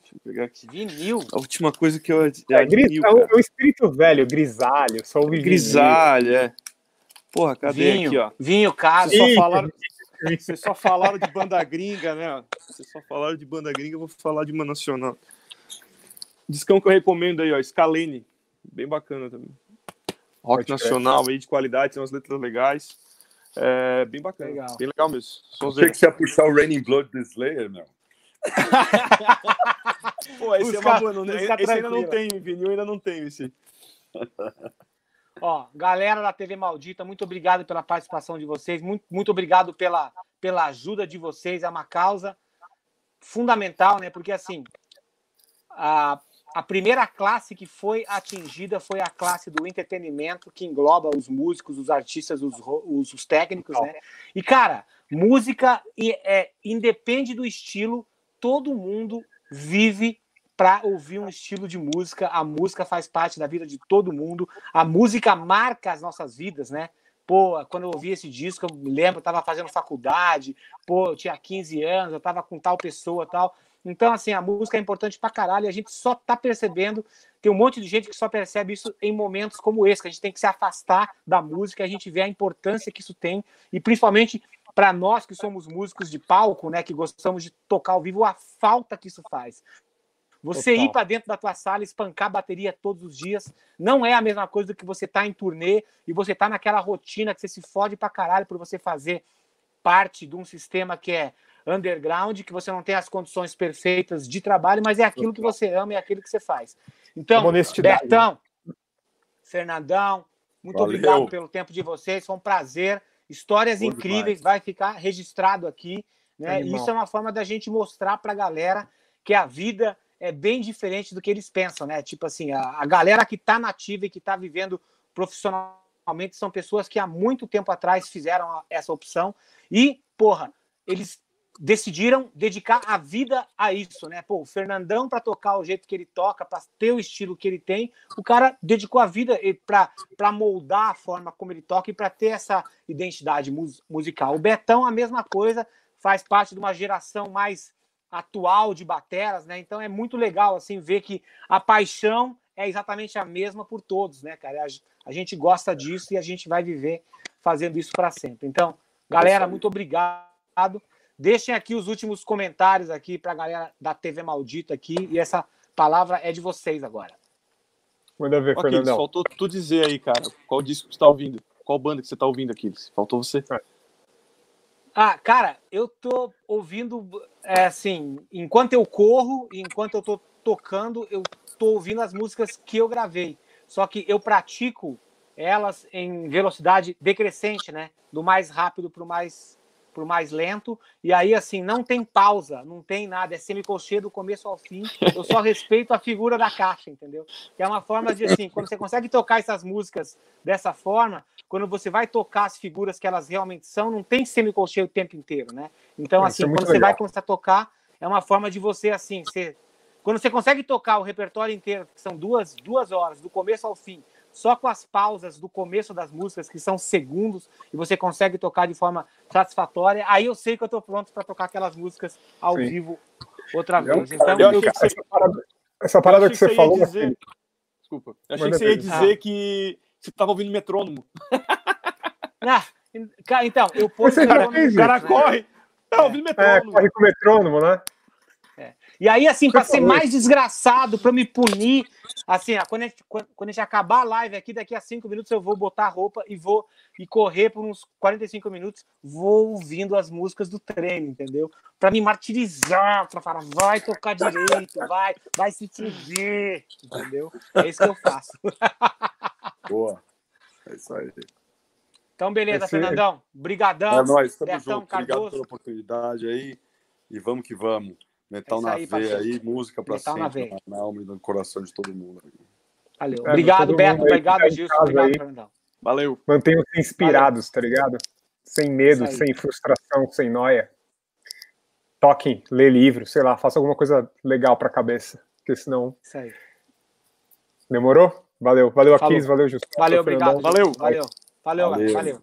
Deixa eu pegar aqui. Vinil? A última coisa que eu. É, é, vinil, é, o, é o espírito velho, grisalho, só o Grisalho, é. Porra, cadê vinho, aqui, ó? Vinho, cara. Vocês só, falaram, vocês só falaram de banda gringa, né? Vocês só falaram de banda gringa, eu vou falar de uma nacional. Discão que eu recomendo aí, ó, Scalene. Bem bacana também. Rock nacional aí de qualidade, tem umas letras legais. É bem bacana. Legal. Bem legal mesmo. Achei que você ia puxar o Raining Blood do Slayer, meu. Pô, esse é uma boa. Não, esse ainda não tem, vinil ainda não tem esse. Ó, galera da TV Maldita, muito obrigado pela participação de vocês, muito, muito obrigado pela, pela ajuda de vocês, é uma causa fundamental, né? Porque assim, a, a primeira classe que foi atingida foi a classe do entretenimento, que engloba os músicos, os artistas, os, os, os técnicos, né? E, cara, música é, independe do estilo, todo mundo vive para ouvir um estilo de música. A música faz parte da vida de todo mundo. A música marca as nossas vidas, né? Pô, quando eu ouvi esse disco, eu me lembro, eu tava fazendo faculdade, pô, eu tinha 15 anos, eu tava com tal pessoa tal. Então, assim, a música é importante pra caralho e a gente só tá percebendo. Tem um monte de gente que só percebe isso em momentos como esse, que a gente tem que se afastar da música, a gente vê a importância que isso tem e principalmente para nós que somos músicos de palco, né, que gostamos de tocar ao vivo, a falta que isso faz. Você Total. ir para dentro da tua sala, e espancar a bateria todos os dias, não é a mesma coisa do que você tá em turnê e você tá naquela rotina que você se fode pra caralho por você fazer parte de um sistema que é underground, que você não tem as condições perfeitas de trabalho, mas é aquilo que você ama, é aquilo que você faz. Então, Betão, Fernandão, muito Valeu. obrigado pelo tempo de vocês, foi um prazer. Histórias Bom incríveis, vai ficar registrado aqui. Né? Isso é uma forma da gente mostrar para a galera que a vida é bem diferente do que eles pensam, né? Tipo assim, a, a galera que está nativa e que está vivendo profissionalmente são pessoas que há muito tempo atrás fizeram essa opção e, porra, eles decidiram dedicar a vida a isso, né? Pô, o Fernandão para tocar o jeito que ele toca, para ter o estilo que ele tem, o cara dedicou a vida para moldar a forma como ele toca e para ter essa identidade mus- musical. O Betão a mesma coisa, faz parte de uma geração mais atual de bateras, né? Então é muito legal assim ver que a paixão é exatamente a mesma por todos, né, cara? A, a gente gosta disso e a gente vai viver fazendo isso para sempre. Então, galera, muito obrigado. Deixem aqui os últimos comentários aqui para a galera da TV Maldita aqui e essa palavra é de vocês agora. Manda ver, Ok, Fernandão. faltou tu dizer aí, cara. Qual disco que você tá ouvindo? Qual banda que você tá ouvindo aqui? Faltou você. Ah, cara, eu tô ouvindo, é, assim, enquanto eu corro, e enquanto eu tô tocando, eu tô ouvindo as músicas que eu gravei. Só que eu pratico elas em velocidade decrescente, né? Do mais rápido pro mais pro mais lento. E aí, assim, não tem pausa, não tem nada, é semicolcheia do começo ao fim. Eu só respeito a figura da caixa, entendeu? Que é uma forma de, assim, quando você consegue tocar essas músicas dessa forma, quando você vai tocar as figuras que elas realmente são, não tem semicolcheia o tempo inteiro, né? Então, Isso assim, é quando você legal. vai começar a tocar, é uma forma de você, assim, ser... Quando você consegue tocar o repertório inteiro, que são duas, duas horas, do começo ao fim, só com as pausas do começo das músicas, que são segundos, e você consegue tocar de forma satisfatória, aí eu sei que eu tô pronto para tocar aquelas músicas ao Sim. vivo outra É um vez. cara- Então, eu eu- que você- Essa parada, essa parada Eu que você ia falou, dizer- Felipe, Desculpa. Eu achei que você ia dizer que você tava ouvindo metrônomo. Ah, cara, então, eu Você posso... já fez O cara isso? corre. Tá ouvindo é, metrônomo. corre com o metrônomo, né? E aí, assim, para ser mais desgraçado, para me punir, assim, quando, a gente, quando quando a gente acabar a live aqui, daqui a cinco minutos eu vou botar a roupa e vou e correr por uns 45 minutos, vou ouvindo as músicas do treino, entendeu? Para me martirizar, para falar, vai tocar direito, vai, vai se fuder, entendeu? É isso que eu faço. Boa. É isso aí. Então, beleza, Esse- Fernandão. Brigadão. É nóis, tamo Betão junto. Obrigado Cardoso. pela oportunidade aí. E vamos que vamos. Metal É na aí, veia aí, música pra Metal na sempre, na, na alma e no coração de todo mundo. Valeu. É, Obrigado, Beto. Obrigado, Gilson. Obrigado, aí. Fernandão. Valeu. Mantenham-se inspirados, tá ligado? Sem medo, sem frustração, sem noia. Toquem, lê livro, sei lá, faça alguma coisa legal pra cabeça. Porque senão. Isso aí. Demorou? Valeu. Valeu. Akis, valeu, Justo. Valeu, obrigado. Valeu. Valeu. Valeu, Valeu. valeu.